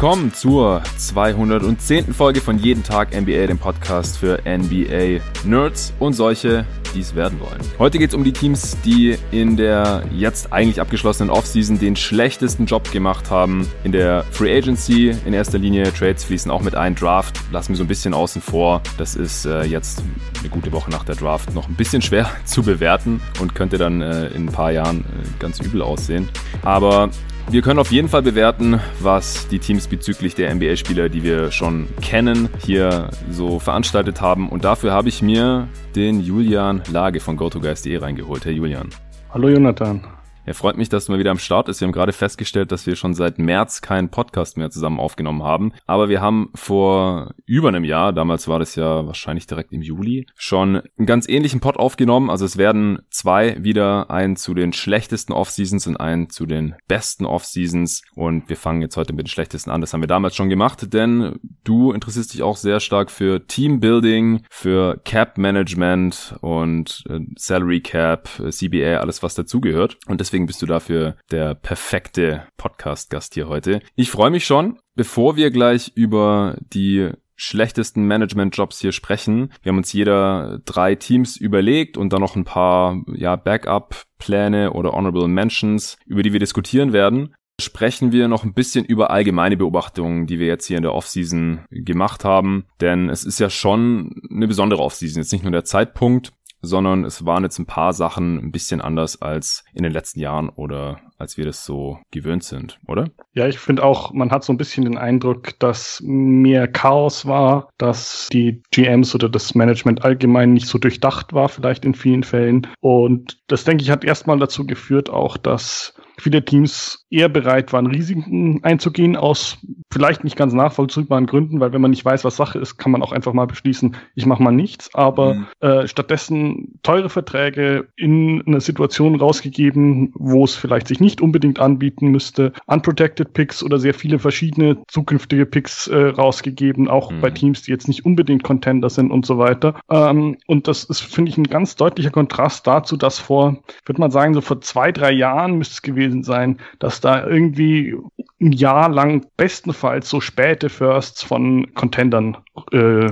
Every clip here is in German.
willkommen zur 210. Folge von Jeden Tag NBA, dem Podcast für NBA Nerds und solche, die es werden wollen. Heute geht es um die Teams, die in der jetzt eigentlich abgeschlossenen Offseason den schlechtesten Job gemacht haben. In der Free Agency in erster Linie, Trades fließen auch mit ein, Draft lassen wir so ein bisschen außen vor. Das ist äh, jetzt eine gute Woche nach der Draft noch ein bisschen schwer zu bewerten und könnte dann äh, in ein paar Jahren äh, ganz übel aussehen. Aber wir können auf jeden Fall bewerten, was die Teams bezüglich der NBA-Spieler, die wir schon kennen, hier so veranstaltet haben. Und dafür habe ich mir den Julian Lage von GoToGuys.de reingeholt. Hey Julian. Hallo Jonathan. Er freut mich, dass du mal wieder am Start ist. Wir haben gerade festgestellt, dass wir schon seit März keinen Podcast mehr zusammen aufgenommen haben. Aber wir haben vor über einem Jahr, damals war das ja wahrscheinlich direkt im Juli, schon einen ganz ähnlichen Pod aufgenommen. Also es werden zwei wieder, einen zu den schlechtesten Off-Seasons und einen zu den besten Off-Seasons. Und wir fangen jetzt heute mit den schlechtesten an. Das haben wir damals schon gemacht, denn du interessierst dich auch sehr stark für Teambuilding, für Cap Management und äh, Salary Cap, äh, CBA, alles was dazugehört. Und deswegen deswegen bist du dafür der perfekte Podcast-Gast hier heute. Ich freue mich schon, bevor wir gleich über die schlechtesten Management-Jobs hier sprechen. Wir haben uns jeder drei Teams überlegt und dann noch ein paar ja, Backup-Pläne oder Honorable Mentions, über die wir diskutieren werden sprechen wir noch ein bisschen über allgemeine Beobachtungen, die wir jetzt hier in der Offseason gemacht haben. Denn es ist ja schon eine besondere Offseason. Jetzt nicht nur der Zeitpunkt, sondern es waren jetzt ein paar Sachen ein bisschen anders als in den letzten Jahren oder als wir das so gewöhnt sind, oder? Ja, ich finde auch, man hat so ein bisschen den Eindruck, dass mehr Chaos war, dass die GMs oder das Management allgemein nicht so durchdacht war, vielleicht in vielen Fällen. Und das, denke ich, hat erstmal dazu geführt auch, dass viele Teams eher bereit waren, Risiken einzugehen aus vielleicht nicht ganz nachvollziehbaren Gründen, weil wenn man nicht weiß, was Sache ist, kann man auch einfach mal beschließen, ich mache mal nichts. Aber mhm. äh, stattdessen teure Verträge in einer Situation rausgegeben, wo es vielleicht sich nicht unbedingt anbieten müsste, unprotected Picks oder sehr viele verschiedene zukünftige Picks äh, rausgegeben, auch mhm. bei Teams, die jetzt nicht unbedingt Contender sind und so weiter. Ähm, und das ist, finde ich, ein ganz deutlicher Kontrast dazu, dass vor, würde man sagen, so vor zwei, drei Jahren müsste es gewesen sein, dass da irgendwie ein Jahr lang bestenfalls so späte Firsts von Contendern äh,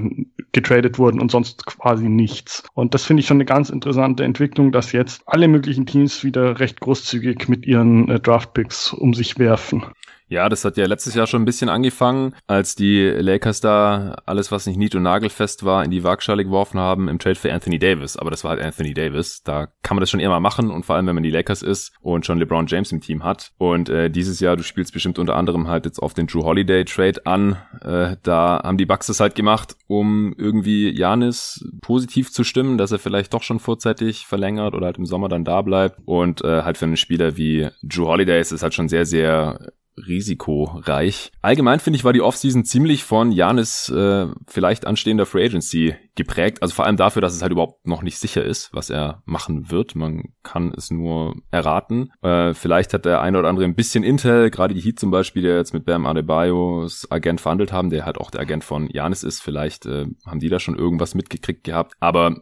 getradet wurden und sonst quasi nichts. Und das finde ich schon eine ganz interessante Entwicklung, dass jetzt alle möglichen Teams wieder recht großzügig mit ihren äh, Draftpicks um sich werfen. Ja, das hat ja letztes Jahr schon ein bisschen angefangen, als die Lakers da alles, was nicht nied- und nagelfest war, in die Waagschale geworfen haben im Trade für Anthony Davis. Aber das war halt Anthony Davis. Da kann man das schon immer machen und vor allem, wenn man die Lakers ist und schon LeBron James im Team hat. Und äh, dieses Jahr, du spielst bestimmt unter anderem halt jetzt auf den Drew Holiday Trade an. Äh, da haben die Bucks es halt gemacht, um irgendwie Janis positiv zu stimmen, dass er vielleicht doch schon vorzeitig verlängert oder halt im Sommer dann da bleibt. Und äh, halt für einen Spieler wie Drew Holiday ist es halt schon sehr, sehr risikoreich. Allgemein finde ich, war die Offseason ziemlich von Janis äh, vielleicht anstehender Free Agency geprägt. Also vor allem dafür, dass es halt überhaupt noch nicht sicher ist, was er machen wird. Man kann es nur erraten. Äh, vielleicht hat der eine oder andere ein bisschen Intel, gerade die Heat zum Beispiel, der jetzt mit Bam Adebayos Agent verhandelt haben, der halt auch der Agent von Janis ist. Vielleicht äh, haben die da schon irgendwas mitgekriegt gehabt. Aber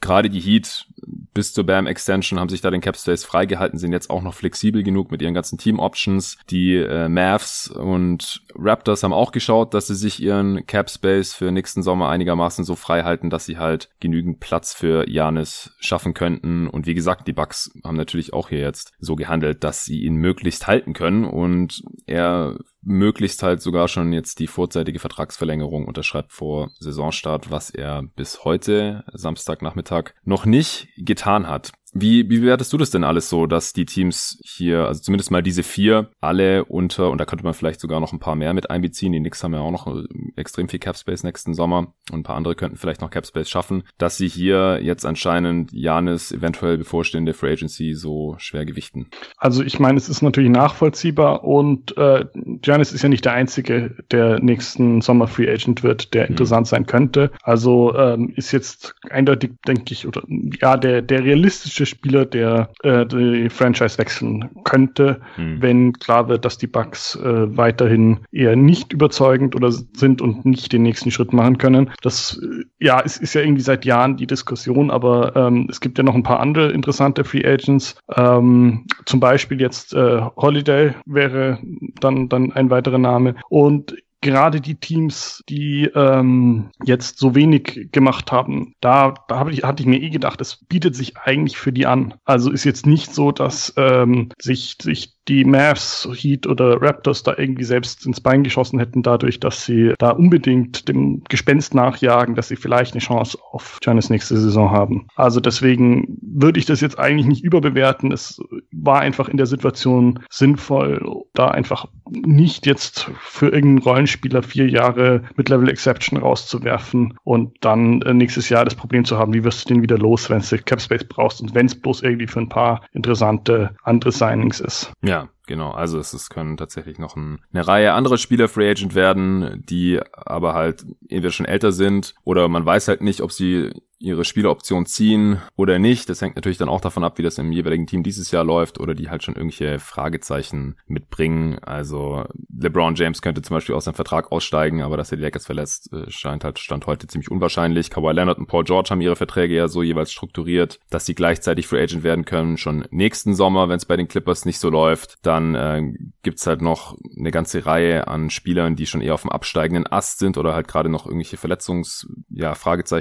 gerade die Heat bis zur Bam Extension haben sich da den Cap freigehalten, sind jetzt auch noch flexibel genug mit ihren ganzen Team Options. Die äh, Mavs und Raptors haben auch geschaut, dass sie sich ihren Cap für nächsten Sommer einigermaßen so frei halten halten, dass sie halt genügend Platz für Janis schaffen könnten. Und wie gesagt, die Bucks haben natürlich auch hier jetzt so gehandelt, dass sie ihn möglichst halten können und er möglichst halt sogar schon jetzt die vorzeitige Vertragsverlängerung unterschreibt vor Saisonstart, was er bis heute, Samstagnachmittag, noch nicht getan hat. Wie, wie bewertest du das denn alles so, dass die Teams hier, also zumindest mal diese vier, alle unter, und da könnte man vielleicht sogar noch ein paar mehr mit einbeziehen, die Knicks haben ja auch noch äh, extrem viel Capspace nächsten Sommer und ein paar andere könnten vielleicht noch Capspace schaffen, dass sie hier jetzt anscheinend Janis eventuell bevorstehende Free Agency so schwer gewichten? Also ich meine, es ist natürlich nachvollziehbar und äh, Janis ist ja nicht der Einzige, der nächsten Sommer Free Agent wird, der hm. interessant sein könnte. Also ähm, ist jetzt eindeutig, denke ich, oder ja, der, der realistische Spieler, der äh, die Franchise wechseln könnte, hm. wenn klar wird, dass die Bucks äh, weiterhin eher nicht überzeugend oder sind und nicht den nächsten Schritt machen können. Das äh, ja, es ist ja irgendwie seit Jahren die Diskussion, aber ähm, es gibt ja noch ein paar andere interessante Free Agents. Ähm, zum Beispiel jetzt äh, Holiday wäre dann dann ein weiterer Name. Und gerade die Teams, die ähm, jetzt so wenig gemacht haben, da, da hab ich, hatte ich mir eh gedacht, es bietet sich eigentlich für die an. Also ist jetzt nicht so, dass ähm, sich, sich die Mavs, Heat oder Raptors da irgendwie selbst ins Bein geschossen hätten, dadurch, dass sie da unbedingt dem Gespenst nachjagen, dass sie vielleicht eine Chance auf Giannis nächste Saison haben. Also deswegen würde ich das jetzt eigentlich nicht überbewerten. Es war einfach in der Situation sinnvoll, da einfach nicht jetzt für irgendeinen Rollenspieler vier Jahre mit Level Exception rauszuwerfen und dann äh, nächstes Jahr das Problem zu haben, wie wirst du den wieder los, wenn du Capspace brauchst und wenn es bloß irgendwie für ein paar interessante andere Signings ist. Ja, Yeah. Genau. Also es, es können tatsächlich noch ein, eine Reihe anderer Spieler Free Agent werden, die aber halt entweder schon älter sind oder man weiß halt nicht, ob sie ihre Spieleroption ziehen oder nicht. Das hängt natürlich dann auch davon ab, wie das im jeweiligen Team dieses Jahr läuft oder die halt schon irgendwelche Fragezeichen mitbringen. Also LeBron James könnte zum Beispiel aus seinem Vertrag aussteigen, aber dass er die Lakers verlässt, äh, scheint halt Stand heute ziemlich unwahrscheinlich. Kawhi Leonard und Paul George haben ihre Verträge ja so jeweils strukturiert, dass sie gleichzeitig Free Agent werden können, schon nächsten Sommer, wenn es bei den Clippers nicht so läuft. Dann äh, gibt's halt noch eine ganze Reihe an Spielern, die schon eher auf dem absteigenden Ast sind oder halt gerade noch irgendwelche Verletzungs, ja,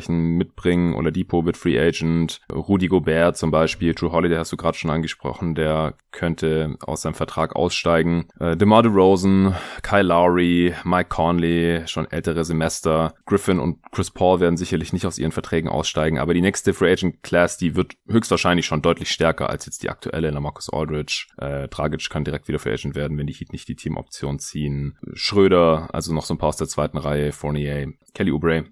mitbringen oder Depot wird Free Agent. Rudy Gobert zum Beispiel, True Holiday hast du gerade schon angesprochen, der könnte aus seinem Vertrag aussteigen. Äh, DeMar DeRozan, Kyle Lowry, Mike Conley, schon ältere Semester. Griffin und Chris Paul werden sicherlich nicht aus ihren Verträgen aussteigen, aber die nächste Free Agent Class, die wird höchstwahrscheinlich schon deutlich stärker als jetzt die aktuelle Lamarcus Aldridge. Äh, Dragic kann direkt wieder Free Agent werden, wenn die Heat nicht die Teamoption ziehen. Schröder, also noch so ein paar aus der zweiten Reihe, Fournier, Kelly Oubre.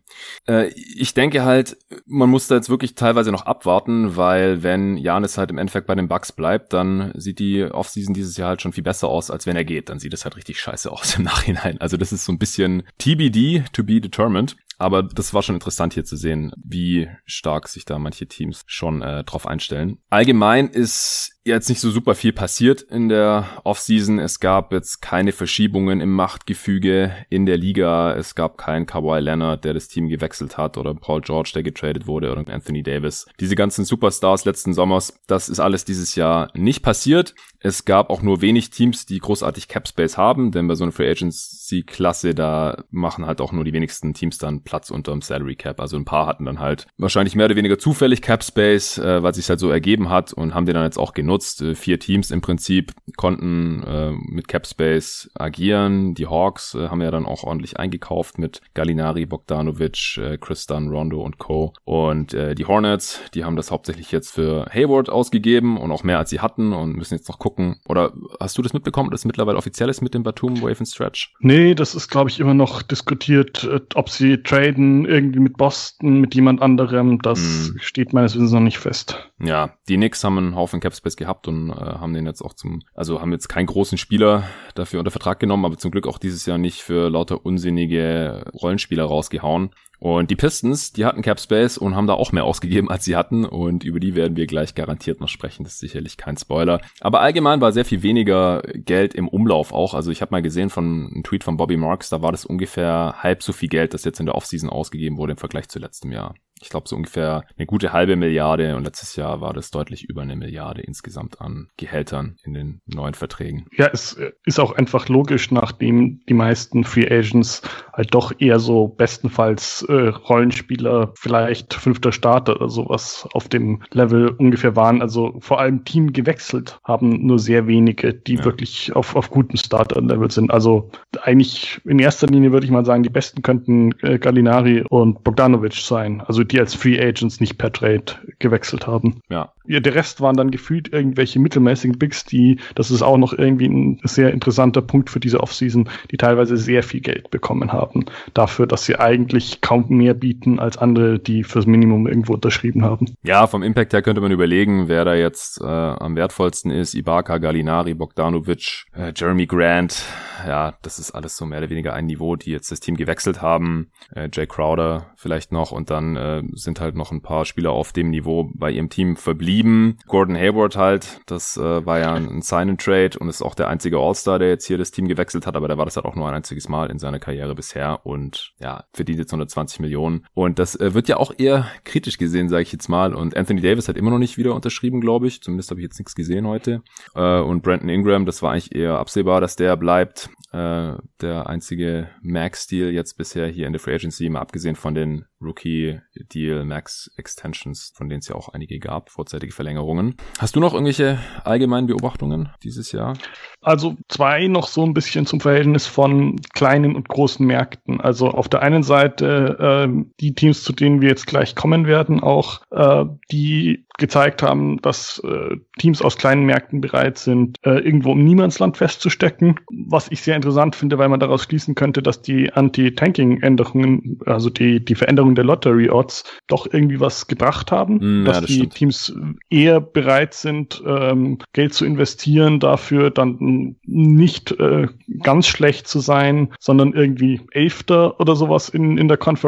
Äh, ich denke halt, man muss da jetzt wirklich teilweise noch abwarten, weil wenn Janis halt im Endeffekt bei den Bucks bleibt, dann sieht die Offseason dieses Jahr halt schon viel besser aus, als wenn er geht. Dann sieht es halt richtig scheiße aus im Nachhinein. Also das ist so ein bisschen TBD, to be determined. Aber das war schon interessant hier zu sehen, wie stark sich da manche Teams schon äh, drauf einstellen. Allgemein ist jetzt nicht so super viel passiert in der Offseason. Es gab jetzt keine Verschiebungen im Machtgefüge in der Liga. Es gab keinen Kawhi Leonard, der das Team gewechselt hat oder Paul George, der getradet wurde oder Anthony Davis. Diese ganzen Superstars letzten Sommers, das ist alles dieses Jahr nicht passiert. Es gab auch nur wenig Teams, die großartig Cap Space haben, denn bei so einer Free Agency Klasse, da machen halt auch nur die wenigsten Teams dann Platz unterm Salary Cap. Also ein paar hatten dann halt wahrscheinlich mehr oder weniger zufällig Cap Space, äh, weil sich halt so ergeben hat und haben den dann jetzt auch genutzt genutzt. Äh, vier Teams im Prinzip konnten äh, mit Capspace agieren. Die Hawks äh, haben ja dann auch ordentlich eingekauft mit Gallinari, Bogdanovic, äh, Chris Dunn, Rondo und Co. Und äh, die Hornets, die haben das hauptsächlich jetzt für Hayward ausgegeben und auch mehr als sie hatten und müssen jetzt noch gucken. Oder hast du das mitbekommen, dass es mittlerweile offiziell ist mit dem Batum Wave and Stretch? Nee, das ist glaube ich immer noch diskutiert, äh, ob sie traden irgendwie mit Boston, mit jemand anderem. Das hm. steht meines Wissens noch nicht fest. Ja, die Knicks haben einen Haufen Capspace gehabt und äh, haben den jetzt auch zum, also haben jetzt keinen großen Spieler dafür unter Vertrag genommen, aber zum Glück auch dieses Jahr nicht für lauter unsinnige Rollenspieler rausgehauen. Und die Pistons, die hatten Cap Space und haben da auch mehr ausgegeben, als sie hatten. Und über die werden wir gleich garantiert noch sprechen. Das ist sicherlich kein Spoiler. Aber allgemein war sehr viel weniger Geld im Umlauf auch. Also ich habe mal gesehen von einem Tweet von Bobby Marks, da war das ungefähr halb so viel Geld, das jetzt in der Offseason ausgegeben wurde im Vergleich zu letztem Jahr ich glaube, so ungefähr eine gute halbe Milliarde und letztes Jahr war das deutlich über eine Milliarde insgesamt an Gehältern in den neuen Verträgen. Ja, es ist auch einfach logisch, nachdem die meisten Free Agents halt doch eher so bestenfalls äh, Rollenspieler, vielleicht fünfter Starter oder sowas auf dem Level ungefähr waren. Also vor allem Team gewechselt haben nur sehr wenige, die ja. wirklich auf, auf gutem Starter-Level sind. Also eigentlich in erster Linie würde ich mal sagen, die besten könnten äh, Gallinari und Bogdanovic sein. Also die als Free Agents nicht per Trade gewechselt haben. Ja. ja. Der Rest waren dann gefühlt irgendwelche mittelmäßigen Bigs, die, das ist auch noch irgendwie ein sehr interessanter Punkt für diese Offseason, die teilweise sehr viel Geld bekommen haben. Dafür, dass sie eigentlich kaum mehr bieten als andere, die fürs Minimum irgendwo unterschrieben haben. Ja, vom Impact her könnte man überlegen, wer da jetzt äh, am wertvollsten ist. Ibaka, Gallinari, Bogdanovic, äh, Jeremy Grant. Ja, das ist alles so mehr oder weniger ein Niveau, die jetzt das Team gewechselt haben. Äh, Jay Crowder vielleicht noch und dann äh, sind halt noch ein paar Spieler auf dem Niveau bei ihrem Team verblieben. Gordon Hayward halt, das äh, war ja ein Sign-and-Trade und ist auch der einzige All-Star, der jetzt hier das Team gewechselt hat, aber der war das halt auch nur ein einziges Mal in seiner Karriere bisher und ja, verdient jetzt 120 Millionen. Und das äh, wird ja auch eher kritisch gesehen, sage ich jetzt mal. Und Anthony Davis hat immer noch nicht wieder unterschrieben, glaube ich. Zumindest habe ich jetzt nichts gesehen heute. Äh, und Brandon Ingram, das war eigentlich eher absehbar, dass der bleibt. Äh, der einzige Max-Deal jetzt bisher hier in der Free Agency, mal abgesehen von den Rookie-Deal Max Extensions, von denen es ja auch einige gab, vorzeitige Verlängerungen. Hast du noch irgendwelche allgemeinen Beobachtungen dieses Jahr? Also zwei noch so ein bisschen zum Verhältnis von kleinen und großen Märkten. Also auf der einen Seite äh, die Teams, zu denen wir jetzt gleich kommen werden, auch äh, die gezeigt haben, dass äh, Teams aus kleinen Märkten bereit sind, äh, irgendwo im Niemandsland festzustecken. Was ich sehr interessant finde, weil man daraus schließen könnte, dass die Anti-Tanking-Änderungen, also die, die Veränderung der Lottery-Odds, doch irgendwie was gebracht haben. Mm, dass ja, das die stimmt. Teams eher bereit sind, ähm, Geld zu investieren, dafür dann nicht äh, ganz schlecht zu sein, sondern irgendwie Elfter oder sowas in, in der Konferenz,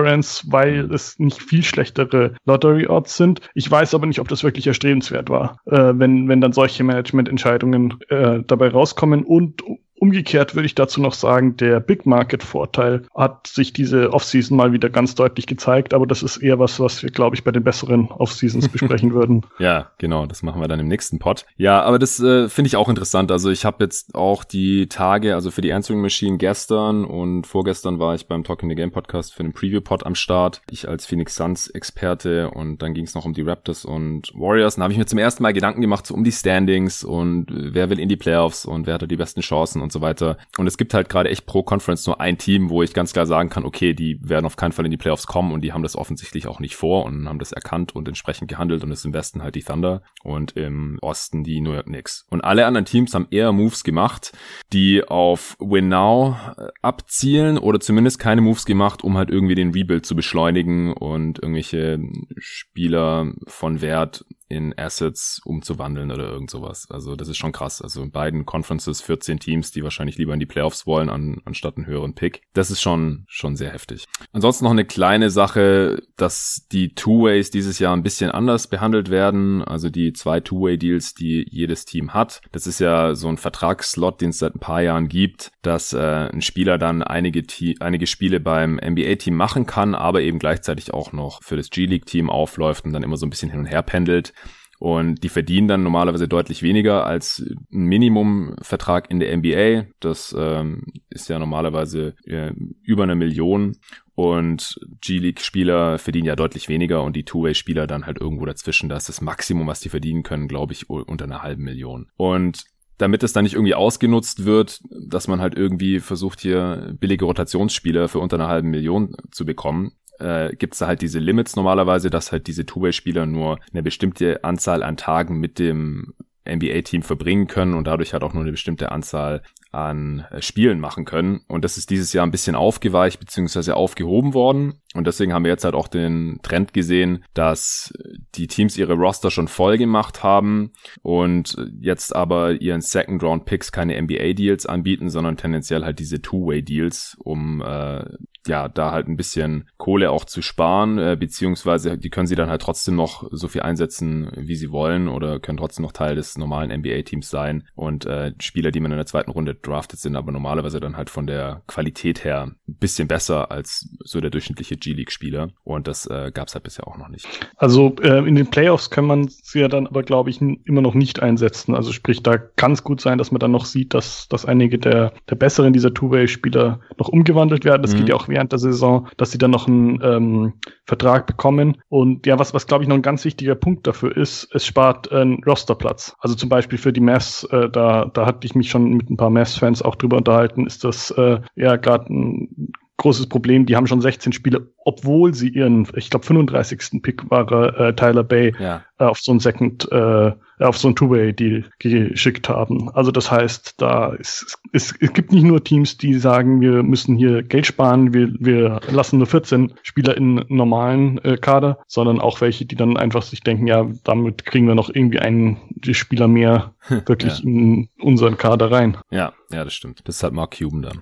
weil es nicht viel schlechtere Lottery-Odds sind. Ich weiß aber nicht, ob das das wirklich erstrebenswert war, äh, wenn, wenn dann solche Managemententscheidungen äh, dabei rauskommen und Umgekehrt würde ich dazu noch sagen, der Big Market Vorteil hat sich diese Offseason mal wieder ganz deutlich gezeigt, aber das ist eher was, was wir, glaube ich, bei den besseren Offseasons besprechen würden. Ja, genau, das machen wir dann im nächsten Pod. Ja, aber das äh, finde ich auch interessant. Also ich habe jetzt auch die Tage, also für die Answering Machine gestern und vorgestern war ich beim Talking the Game Podcast für den Preview Pod am Start. Ich als Phoenix Suns Experte und dann ging es noch um die Raptors und Warriors. Dann habe ich mir zum ersten Mal Gedanken gemacht so um die Standings und wer will in die Playoffs und wer hat da die besten Chancen und so weiter. Und es gibt halt gerade echt pro Conference nur ein Team, wo ich ganz klar sagen kann, okay, die werden auf keinen Fall in die Playoffs kommen und die haben das offensichtlich auch nicht vor und haben das erkannt und entsprechend gehandelt und es im Westen halt die Thunder und im Osten die New York Knicks. Und alle anderen Teams haben eher Moves gemacht, die auf Win Now äh, abzielen oder zumindest keine Moves gemacht, um halt irgendwie den Rebuild zu beschleunigen und irgendwelche Spieler von Wert in Assets umzuwandeln oder irgend sowas. Also das ist schon krass. Also in beiden Conferences 14 Teams, die wahrscheinlich lieber in die Playoffs wollen, an, anstatt einen höheren Pick. Das ist schon, schon sehr heftig. Ansonsten noch eine kleine Sache, dass die Two-Ways dieses Jahr ein bisschen anders behandelt werden. Also die zwei Two-Way-Deals, die jedes Team hat. Das ist ja so ein Vertragsslot, den es seit ein paar Jahren gibt, dass äh, ein Spieler dann einige, einige Spiele beim NBA-Team machen kann, aber eben gleichzeitig auch noch für das G-League-Team aufläuft und dann immer so ein bisschen hin und her pendelt. Und die verdienen dann normalerweise deutlich weniger als ein Minimumvertrag in der NBA. Das ähm, ist ja normalerweise äh, über eine Million. Und G-League-Spieler verdienen ja deutlich weniger und die Two-Way-Spieler dann halt irgendwo dazwischen. Das ist das Maximum, was die verdienen können, glaube ich, unter einer halben Million. Und damit es dann nicht irgendwie ausgenutzt wird, dass man halt irgendwie versucht, hier billige Rotationsspieler für unter einer halben Million zu bekommen, äh, gibt es halt diese Limits normalerweise, dass halt diese Two-Way-Spieler nur eine bestimmte Anzahl an Tagen mit dem NBA-Team verbringen können und dadurch halt auch nur eine bestimmte Anzahl an äh, Spielen machen können. Und das ist dieses Jahr ein bisschen aufgeweicht bzw. aufgehoben worden. Und deswegen haben wir jetzt halt auch den Trend gesehen, dass die Teams ihre Roster schon voll gemacht haben und jetzt aber ihren Second Round Picks keine NBA Deals anbieten, sondern tendenziell halt diese Two-Way Deals, um äh, ja, da halt ein bisschen Kohle auch zu sparen, äh, beziehungsweise die können sie dann halt trotzdem noch so viel einsetzen, wie sie wollen oder können trotzdem noch Teil des normalen NBA-Teams sein und äh, Spieler, die man in der zweiten Runde draftet, sind aber normalerweise dann halt von der Qualität her ein bisschen besser als so der durchschnittliche G-League-Spieler und das äh, gab es halt bisher auch noch nicht. Also äh, in den Playoffs kann man sie ja dann aber, glaube ich, immer noch nicht einsetzen. Also sprich, da kann es gut sein, dass man dann noch sieht, dass, dass einige der, der besseren dieser Two-Way-Spieler noch umgewandelt werden. Das mhm. geht ja auch während der Saison, dass sie dann noch einen ähm, Vertrag bekommen. Und ja, was, was glaube ich noch ein ganz wichtiger Punkt dafür ist, es spart einen Rosterplatz. Also zum Beispiel für die Mavs, äh, da, da hatte ich mich schon mit ein paar Mavs-Fans auch drüber unterhalten, ist das äh, ja gerade ein großes Problem. Die haben schon 16 Spiele, obwohl sie ihren, ich glaube, 35. Pick war äh, Tyler Bay ja. äh, auf so ein Second, äh, auf so ein Two-Way-Deal geschickt haben. Also das heißt, da ist, es, es gibt nicht nur Teams, die sagen, wir müssen hier Geld sparen, wir, wir lassen nur 14 Spieler in normalen äh, Kader, sondern auch welche, die dann einfach sich denken, ja, damit kriegen wir noch irgendwie einen Spieler mehr wirklich ja. in unseren Kader rein. Ja, ja, das stimmt. Das ist halt Mark Cuban dann.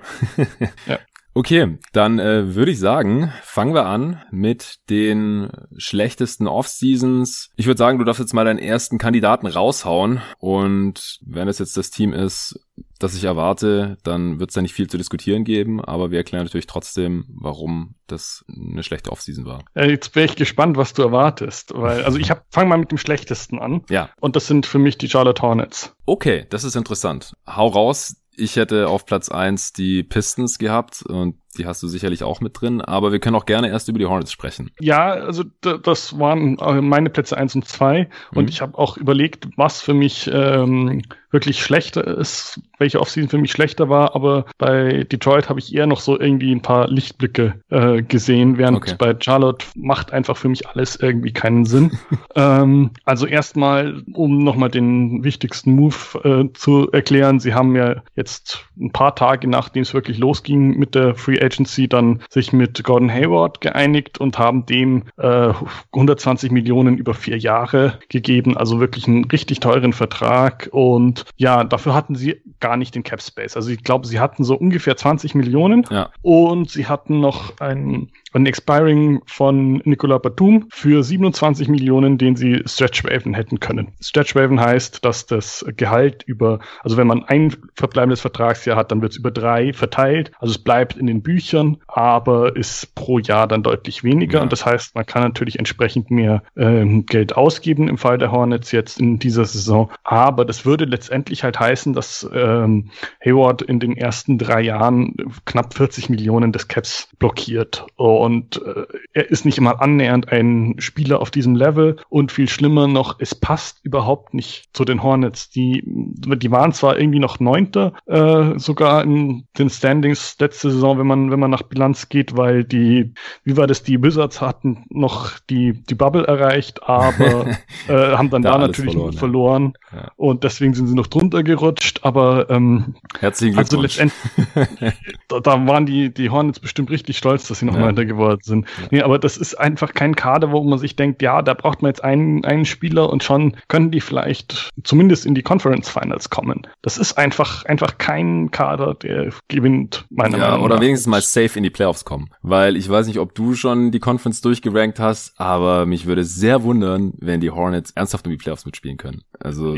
ja. Okay, dann äh, würde ich sagen, fangen wir an mit den schlechtesten Off-Seasons. Ich würde sagen, du darfst jetzt mal deinen ersten Kandidaten raushauen und wenn es jetzt das Team ist, das ich erwarte, dann wird es da nicht viel zu diskutieren geben, aber wir erklären natürlich trotzdem, warum das eine schlechte Offseason war. Äh, jetzt wäre ich gespannt, was du erwartest, weil also ich habe fang mal mit dem schlechtesten an. Ja. Und das sind für mich die Charlotte Hornets. Okay, das ist interessant. Hau raus. Ich hätte auf Platz eins die Pistons gehabt und die hast du sicherlich auch mit drin, aber wir können auch gerne erst über die Hornets sprechen. Ja, also das waren äh, meine Plätze eins und zwei mhm. und ich habe auch überlegt, was für mich ähm, wirklich schlechter ist, welche Offseason für mich schlechter war, aber bei Detroit habe ich eher noch so irgendwie ein paar Lichtblicke äh, gesehen, während okay. bei Charlotte macht einfach für mich alles irgendwie keinen Sinn. ähm, also erstmal, um nochmal den wichtigsten Move äh, zu erklären, sie haben ja jetzt ein paar Tage nachdem es wirklich losging mit der Free Agency dann sich mit Gordon Hayward geeinigt und haben dem äh, 120 Millionen über vier Jahre gegeben, also wirklich einen richtig teuren Vertrag und ja, dafür hatten sie gar nicht den Cap Space. Also ich glaube, sie hatten so ungefähr 20 Millionen ja. und sie hatten noch ein ein Expiring von Nicolas Batum für 27 Millionen, den sie Stretch Raven hätten können. Stretch Raven heißt, dass das Gehalt über, also wenn man ein verbleibendes Vertragsjahr hat, dann wird es über drei verteilt. Also es bleibt in den Büchern, aber ist pro Jahr dann deutlich weniger. Ja. Und das heißt, man kann natürlich entsprechend mehr ähm, Geld ausgeben im Fall der Hornets jetzt in dieser Saison. Aber das würde letztendlich halt heißen, dass ähm, Hayward in den ersten drei Jahren knapp 40 Millionen des Caps blockiert. Und und äh, er ist nicht mal annähernd ein Spieler auf diesem Level und viel schlimmer noch, es passt überhaupt nicht zu den Hornets. Die, die waren zwar irgendwie noch Neunter, äh, sogar in den Standings letzte Saison, wenn man, wenn man nach Bilanz geht, weil die, wie war das, die Wizards hatten noch die, die Bubble erreicht, aber äh, haben dann da, da natürlich verloren, verloren. Ja. und deswegen sind sie noch drunter gerutscht, aber ähm, herzlichen also Glückwunsch. Also letztendlich, da, da, waren die, die Hornets bestimmt richtig stolz, dass sie noch ja. Geworden sind. Ja. Nee, aber das ist einfach kein Kader, wo man sich denkt, ja, da braucht man jetzt einen, einen Spieler und schon können die vielleicht zumindest in die Conference Finals kommen. Das ist einfach, einfach kein Kader, der gewinnt, meiner ja, Meinung nach. Oder wenigstens mal safe in die Playoffs kommen. Weil ich weiß nicht, ob du schon die Conference durchgerankt hast, aber mich würde sehr wundern, wenn die Hornets ernsthaft um die Playoffs mitspielen können. Also.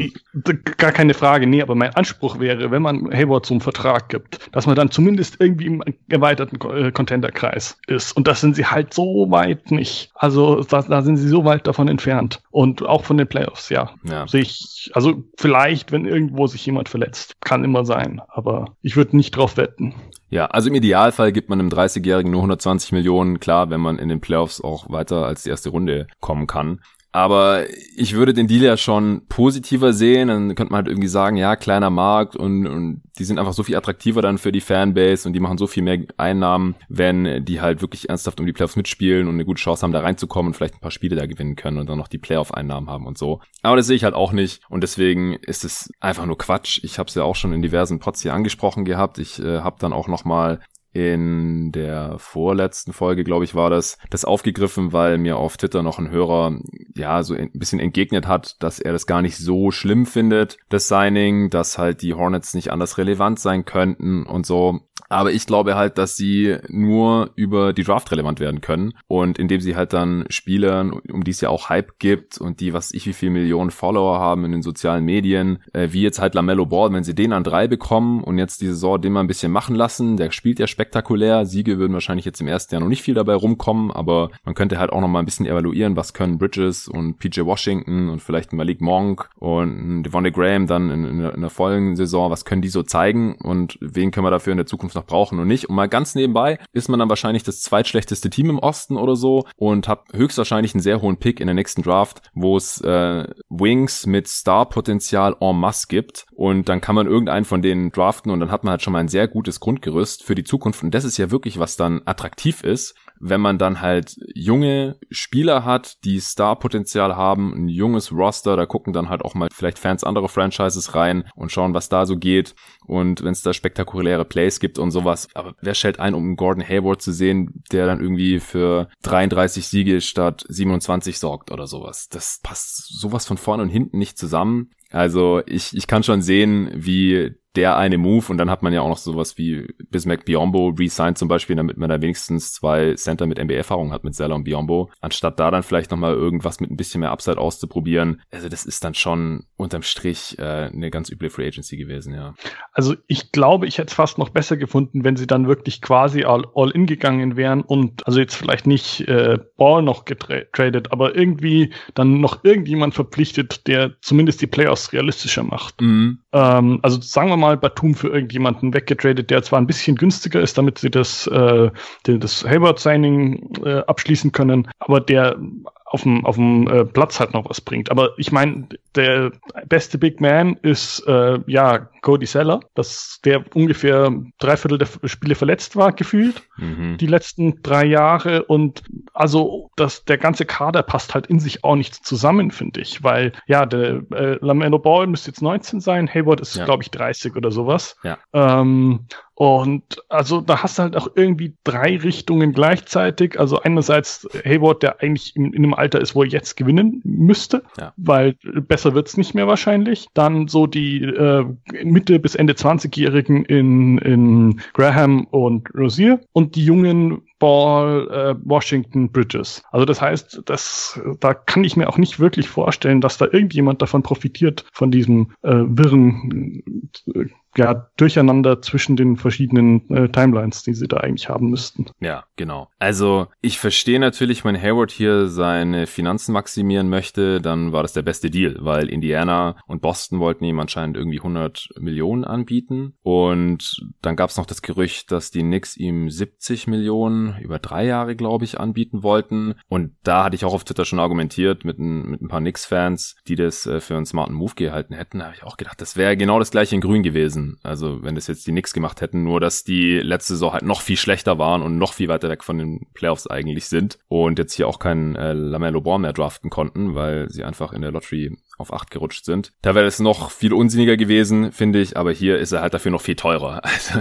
Gar keine Frage, nee, aber mein Anspruch wäre, wenn man Hayward zum Vertrag gibt, dass man dann zumindest irgendwie im erweiterten äh, Contender-Kreis ist. Und das sind sie halt so weit nicht. Also da, da sind sie so weit davon entfernt. Und auch von den Playoffs, ja. ja. Sehe ich, also vielleicht, wenn irgendwo sich jemand verletzt. Kann immer sein. Aber ich würde nicht drauf wetten. Ja, also im Idealfall gibt man einem 30-Jährigen nur 120 Millionen, klar, wenn man in den Playoffs auch weiter als die erste Runde kommen kann. Aber ich würde den Deal ja schon positiver sehen. Dann könnte man halt irgendwie sagen, ja, kleiner Markt und, und die sind einfach so viel attraktiver dann für die Fanbase und die machen so viel mehr Einnahmen, wenn die halt wirklich ernsthaft um die Playoffs mitspielen und eine gute Chance haben, da reinzukommen und vielleicht ein paar Spiele da gewinnen können und dann noch die Playoff-Einnahmen haben und so. Aber das sehe ich halt auch nicht und deswegen ist es einfach nur Quatsch. Ich habe es ja auch schon in diversen Pods hier angesprochen gehabt. Ich äh, habe dann auch nochmal in der vorletzten Folge, glaube ich, war das, das aufgegriffen, weil mir auf Twitter noch ein Hörer, ja, so ein bisschen entgegnet hat, dass er das gar nicht so schlimm findet, das Signing, dass halt die Hornets nicht anders relevant sein könnten und so. Aber ich glaube halt, dass sie nur über die Draft relevant werden können und indem sie halt dann Spielern, um die es ja auch Hype gibt und die, was ich wie viel Millionen Follower haben in den sozialen Medien, äh, wie jetzt halt Lamello Ball, wenn sie den an drei bekommen und jetzt die Saison den mal ein bisschen machen lassen, der spielt ja spektakulär. Siege würden wahrscheinlich jetzt im ersten Jahr noch nicht viel dabei rumkommen, aber man könnte halt auch noch mal ein bisschen evaluieren, was können Bridges und PJ Washington und vielleicht Malik Monk und Devonde Graham dann in, in, in der vollen Saison, was können die so zeigen und wen können wir dafür in der Zukunft noch brauchen und nicht. Und mal ganz nebenbei ist man dann wahrscheinlich das zweitschlechteste Team im Osten oder so und hat höchstwahrscheinlich einen sehr hohen Pick in der nächsten Draft, wo es äh, Wings mit Star-Potenzial en masse gibt. Und dann kann man irgendeinen von denen draften und dann hat man halt schon mal ein sehr gutes Grundgerüst für die Zukunft. Und das ist ja wirklich, was dann attraktiv ist wenn man dann halt junge Spieler hat, die Star-Potenzial haben, ein junges Roster, da gucken dann halt auch mal vielleicht Fans anderer Franchises rein und schauen, was da so geht und wenn es da spektakuläre Plays gibt und sowas. Aber wer stellt ein, um Gordon Hayward zu sehen, der dann irgendwie für 33 Siege statt 27 sorgt oder sowas? Das passt sowas von vorne und hinten nicht zusammen. Also ich, ich kann schon sehen, wie der eine Move und dann hat man ja auch noch sowas wie Bismack Biombo re-signed zum Beispiel, damit man da wenigstens zwei Center mit NBA-Erfahrung hat mit Zeller und Biombo, anstatt da dann vielleicht nochmal irgendwas mit ein bisschen mehr Upside auszuprobieren. Also das ist dann schon unterm Strich äh, eine ganz üble Free Agency gewesen, ja. Also ich glaube, ich hätte es fast noch besser gefunden, wenn sie dann wirklich quasi all, all in gegangen wären und also jetzt vielleicht nicht äh, Ball noch getradet, aber irgendwie dann noch irgendjemand verpflichtet, der zumindest die Playoffs realistischer macht. Mhm. Ähm, also sagen wir mal Batum für irgendjemanden weggetradet, der zwar ein bisschen günstiger ist, damit sie das, äh, das Hayward-Signing äh, abschließen können, aber der auf dem, auf dem äh, Platz halt noch was bringt. Aber ich meine, der beste Big Man ist äh, ja Cody Seller, dass der ungefähr drei Viertel der Spiele verletzt war, gefühlt, mhm. die letzten drei Jahre. Und also das, der ganze Kader passt halt in sich auch nicht zusammen, finde ich. Weil ja, der äh, Lamelo Ball müsste jetzt 19 sein, Hayward ist, ja. glaube ich, 30 oder sowas. Ja. Ähm, und also da hast du halt auch irgendwie drei Richtungen gleichzeitig. Also einerseits Hayward, der eigentlich in, in einem Alter ist, wo er jetzt gewinnen müsste, ja. weil besser wird's nicht mehr wahrscheinlich. Dann so die äh, Mitte bis Ende 20-Jährigen in, in Graham und Rosier und die jungen Ball, äh, Washington Bridges. Also das heißt, das, da kann ich mir auch nicht wirklich vorstellen, dass da irgendjemand davon profitiert, von diesem äh, wirren äh, ja, Durcheinander zwischen den verschiedenen äh, Timelines, die sie da eigentlich haben müssten. Ja, genau. Also ich verstehe natürlich, wenn Hayward hier seine Finanzen maximieren möchte, dann war das der beste Deal, weil Indiana und Boston wollten ihm anscheinend irgendwie 100 Millionen anbieten und dann gab es noch das Gerücht, dass die Knicks ihm 70 Millionen über drei Jahre, glaube ich, anbieten wollten. Und da hatte ich auch auf Twitter schon argumentiert mit ein, mit ein paar Knicks-Fans, die das äh, für einen smarten Move gehalten hätten, da habe ich auch gedacht, das wäre genau das gleiche in Grün gewesen. Also wenn das jetzt die Knicks gemacht hätten, nur dass die letzte Saison halt noch viel schlechter waren und noch viel weiter weg von den Playoffs eigentlich sind und jetzt hier auch keinen äh, Lamello Ball mehr draften konnten, weil sie einfach in der Lottery auf 8 gerutscht sind. Da wäre es noch viel unsinniger gewesen, finde ich, aber hier ist er halt dafür noch viel teurer. Also,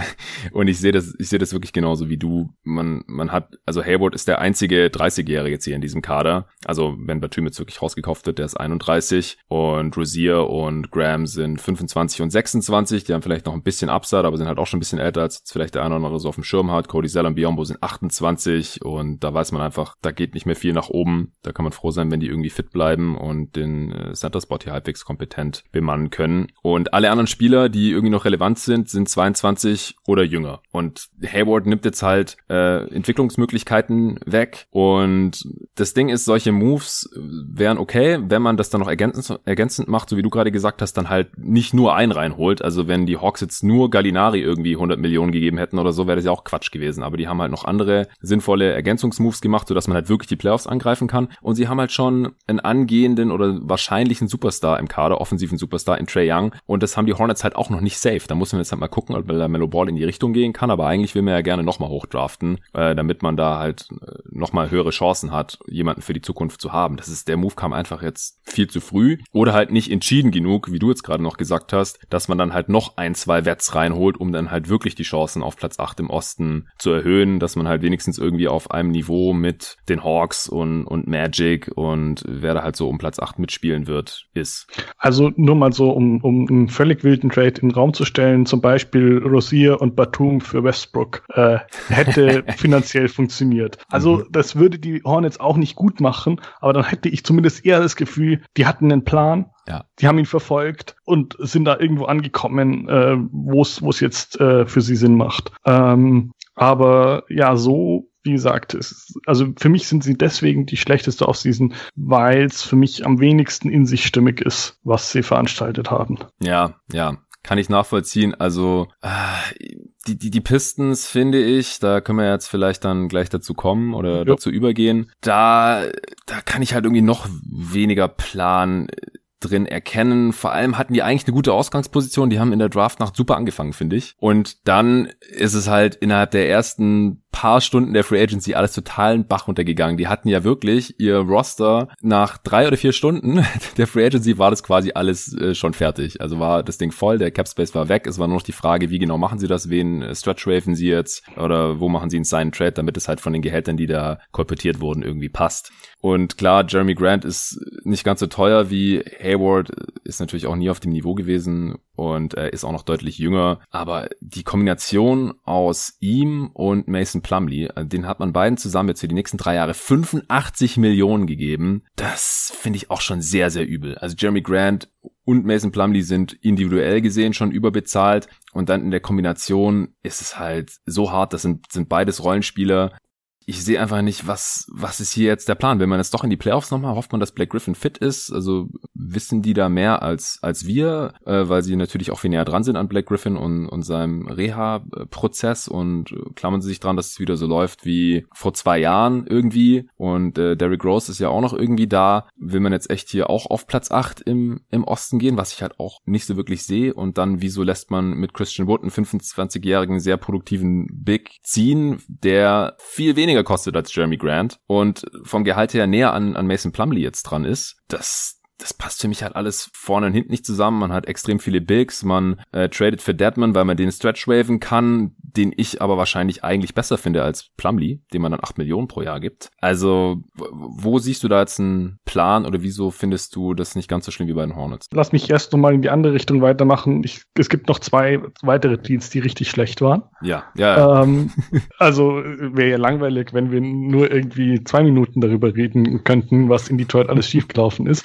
und ich sehe das, ich sehe das wirklich genauso wie du. Man, man hat, also Hayward ist der einzige 30-Jährige jetzt hier in diesem Kader. Also wenn Batum jetzt wirklich rausgekauft wird, der ist 31 und Rosier und Graham sind 25 und 26. Die haben vielleicht noch ein bisschen Upside, aber sind halt auch schon ein bisschen älter, als vielleicht der eine oder andere so auf dem Schirm hat. Cody Zell und Biombo sind 28 und da weiß man einfach, da geht nicht mehr viel nach oben. Da kann man froh sein, wenn die irgendwie fit bleiben und den äh, Center Spot hier halbwegs kompetent bemannen können. Und alle anderen Spieler, die irgendwie noch relevant sind, sind 22 oder jünger. Und Hayward nimmt jetzt halt äh, Entwicklungsmöglichkeiten weg. Und das Ding ist, solche Moves wären okay, wenn man das dann noch ergänzend, ergänzend macht, so wie du gerade gesagt hast, dann halt nicht nur einen reinholt. Also wenn die Hawks jetzt nur Gallinari irgendwie 100 Millionen gegeben hätten oder so, wäre das ja auch Quatsch gewesen. Aber die haben halt noch andere sinnvolle Ergänzungsmoves gemacht, sodass man halt wirklich die Playoffs angreifen kann. Und sie haben halt schon einen angehenden oder wahrscheinlichen Superstar im Kader, offensiven Superstar in Trey Young. Und das haben die Hornets halt auch noch nicht safe. Da muss man jetzt halt mal gucken, ob der Mellow Ball in die Richtung gehen kann. Aber eigentlich will man ja gerne nochmal hochdraften, äh, damit man da halt äh, nochmal höhere Chancen hat, jemanden für die Zukunft zu haben. Das ist, der Move kam einfach jetzt viel zu früh oder halt nicht entschieden genug, wie du jetzt gerade noch gesagt hast, dass man dann halt noch ein, zwei Wets reinholt, um dann halt wirklich die Chancen auf Platz 8 im Osten zu erhöhen, dass man halt wenigstens irgendwie auf einem Niveau mit den Hawks und, und Magic und wer da halt so um Platz 8 mitspielen wird, ist. Also nur mal so, um, um einen völlig wilden Trade in den Raum zu stellen, zum Beispiel Rosier und Batum für Westbrook, äh, hätte finanziell funktioniert. Also mhm. das würde die Hornets auch nicht gut machen, aber dann hätte ich zumindest eher das Gefühl, die hatten einen Plan, ja. Die haben ihn verfolgt und sind da irgendwo angekommen, äh, wo es jetzt äh, für sie Sinn macht. Ähm, aber ja, so wie gesagt, es, also für mich sind sie deswegen die schlechteste Offseason, weil es für mich am wenigsten in sich stimmig ist, was sie veranstaltet haben. Ja, ja, kann ich nachvollziehen. Also äh, die, die, die Pistons finde ich, da können wir jetzt vielleicht dann gleich dazu kommen oder ja. dazu übergehen. Da, da kann ich halt irgendwie noch weniger planen drin erkennen. Vor allem hatten die eigentlich eine gute Ausgangsposition. Die haben in der Draftnacht super angefangen, finde ich. Und dann ist es halt innerhalb der ersten paar Stunden der Free Agency alles total in Bach runtergegangen. Die hatten ja wirklich ihr Roster nach drei oder vier Stunden der Free Agency war das quasi alles äh, schon fertig. Also war das Ding voll, der Cap Space war weg. Es war nur noch die Frage, wie genau machen sie das? Wen äh, stretch raven sie jetzt? Oder wo machen sie einen Sign Trade, damit es halt von den Gehältern, die da kolportiert wurden, irgendwie passt. Und klar, Jeremy Grant ist nicht ganz so teuer wie Hayward, ist natürlich auch nie auf dem Niveau gewesen, und er ist auch noch deutlich jünger. Aber die Kombination aus ihm und Mason Plumley, äh, den hat man beiden zusammen jetzt für die nächsten drei Jahre 85 Millionen gegeben. Das finde ich auch schon sehr, sehr übel. Also Jeremy Grant und Mason Plumley sind individuell gesehen schon überbezahlt und dann in der Kombination ist es halt so hart, das sind, sind beides Rollenspieler, ich sehe einfach nicht, was, was ist hier jetzt der Plan? Will man jetzt doch in die Playoffs nochmal? Hofft man, dass Black Griffin fit ist? Also wissen die da mehr als, als wir, äh, weil sie natürlich auch viel näher dran sind an Black Griffin und, und seinem Reha-Prozess und klammern sie sich dran, dass es wieder so läuft wie vor zwei Jahren irgendwie. Und äh, Derrick Rose ist ja auch noch irgendwie da. Will man jetzt echt hier auch auf Platz 8 im, im Osten gehen, was ich halt auch nicht so wirklich sehe. Und dann, wieso lässt man mit Christian Wood einen 25-jährigen, sehr produktiven Big ziehen, der viel weniger weniger kostet als Jeremy Grant. Und vom Gehalt her näher an, an Mason Plumley jetzt dran ist, das das passt für mich halt alles vorne und hinten nicht zusammen. Man hat extrem viele Bigs, man äh, tradet für Deadman, weil man den Stretch waven kann, den ich aber wahrscheinlich eigentlich besser finde als Plumlee, dem man dann 8 Millionen pro Jahr gibt. Also, wo siehst du da jetzt einen Plan oder wieso findest du das nicht ganz so schlimm wie bei den Hornets? Lass mich erst nochmal in die andere Richtung weitermachen. Ich, es gibt noch zwei weitere Deals, die richtig schlecht waren. Ja, ja. ja. Ähm, also wäre ja langweilig, wenn wir nur irgendwie zwei Minuten darüber reden könnten, was in Detroit alles schiefgelaufen ist.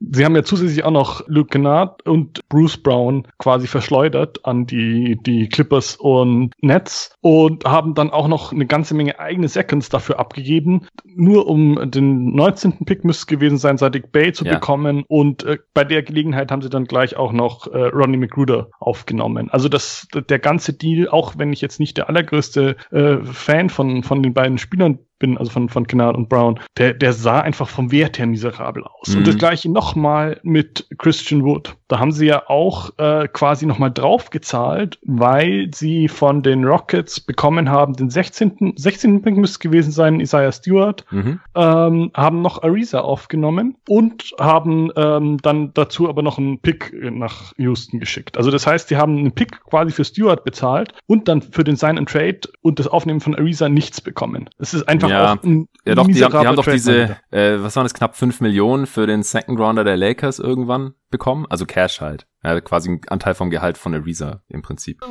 Sie haben ja zusätzlich auch noch Luke Kennard und Bruce Brown quasi verschleudert an die, die Clippers und Nets und haben dann auch noch eine ganze Menge eigene Seconds dafür abgegeben, nur um den 19. Pick müsste es gewesen sein, Sadik Bay zu ja. bekommen und äh, bei der Gelegenheit haben sie dann gleich auch noch äh, Ronnie McGruder aufgenommen. Also das, der ganze Deal, auch wenn ich jetzt nicht der allergrößte äh, Fan von, von den beiden Spielern bin, also von, von Kennard und Brown, der, der sah einfach vom Wert her miserabel aus. Mhm. Und das gleiche nochmal mit Christian Wood. Da haben sie ja auch äh, quasi nochmal draufgezahlt, weil sie von den Rockets bekommen haben, den 16. 16. Pick müsste gewesen sein, Isaiah Stewart, mhm. ähm, haben noch Ariza aufgenommen und haben ähm, dann dazu aber noch einen Pick nach Houston geschickt. Also das heißt, sie haben einen Pick quasi für Stewart bezahlt und dann für den Sign and Trade und das Aufnehmen von Ariza nichts bekommen. Es ist einfach ja, auch ein ja doch, die haben, die haben doch diese, äh, was waren das, knapp fünf Millionen für den Second Rounder der Lakers irgendwann bekommen, also Cash halt. Ja, quasi ein Anteil vom Gehalt von Ariza im Prinzip.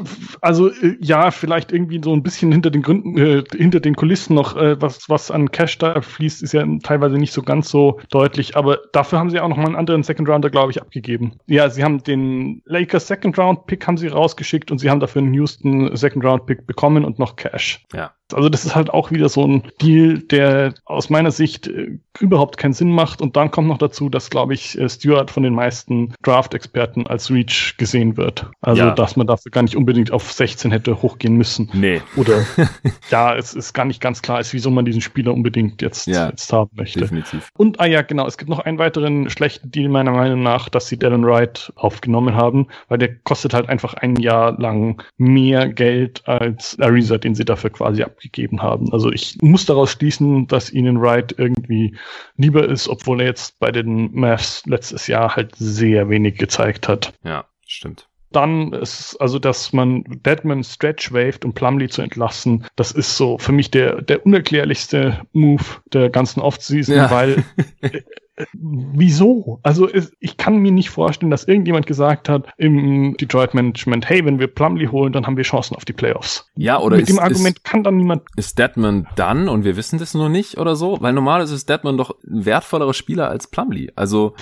Also äh, ja, vielleicht irgendwie so ein bisschen hinter den Gründen, äh, hinter den Kulissen noch, äh, was, was an Cash da fließt, ist ja teilweise nicht so ganz so deutlich, aber dafür haben sie auch noch mal einen anderen Second Rounder, glaube ich, abgegeben. Ja, sie haben den Lakers Second Round Pick haben sie rausgeschickt und sie haben dafür einen Houston Second Round Pick bekommen und noch Cash. Ja. Also das ist halt auch wieder so ein Deal, der aus meiner Sicht äh, überhaupt keinen Sinn macht. Und dann kommt noch dazu, dass, glaube ich, äh, Stewart von den meisten Draft-Experten als Reach gesehen wird. Also ja. dass man dafür gar nicht unbedingt auf 16 hätte hochgehen müssen. Nee. Oder ja, es ist gar nicht ganz klar ist, wieso man diesen Spieler unbedingt jetzt, ja, jetzt haben möchte. Definitiv. Und ah ja, genau, es gibt noch einen weiteren schlechten Deal meiner Meinung nach, dass sie Dylan Wright aufgenommen haben, weil der kostet halt einfach ein Jahr lang mehr Geld als Ariza, den sie dafür quasi ab abgegeben haben. Also ich muss daraus schließen, dass ihnen Wright irgendwie lieber ist, obwohl er jetzt bei den Mavs letztes Jahr halt sehr wenig gezeigt hat. Ja, stimmt. Dann ist also, dass man Deadman stretch waved, um Plumlee zu entlassen. Das ist so für mich der, der unerklärlichste Move der ganzen Offseason, ja. weil Wieso? Also es, ich kann mir nicht vorstellen, dass irgendjemand gesagt hat im Detroit Management, hey, wenn wir Plumlee holen, dann haben wir Chancen auf die Playoffs. Ja, oder mit ist, dem Argument ist, kann dann niemand. Ist Deadman dann und wir wissen das nur nicht oder so? Weil normal ist es Deadman doch ein wertvollerer Spieler als Plumlee. Also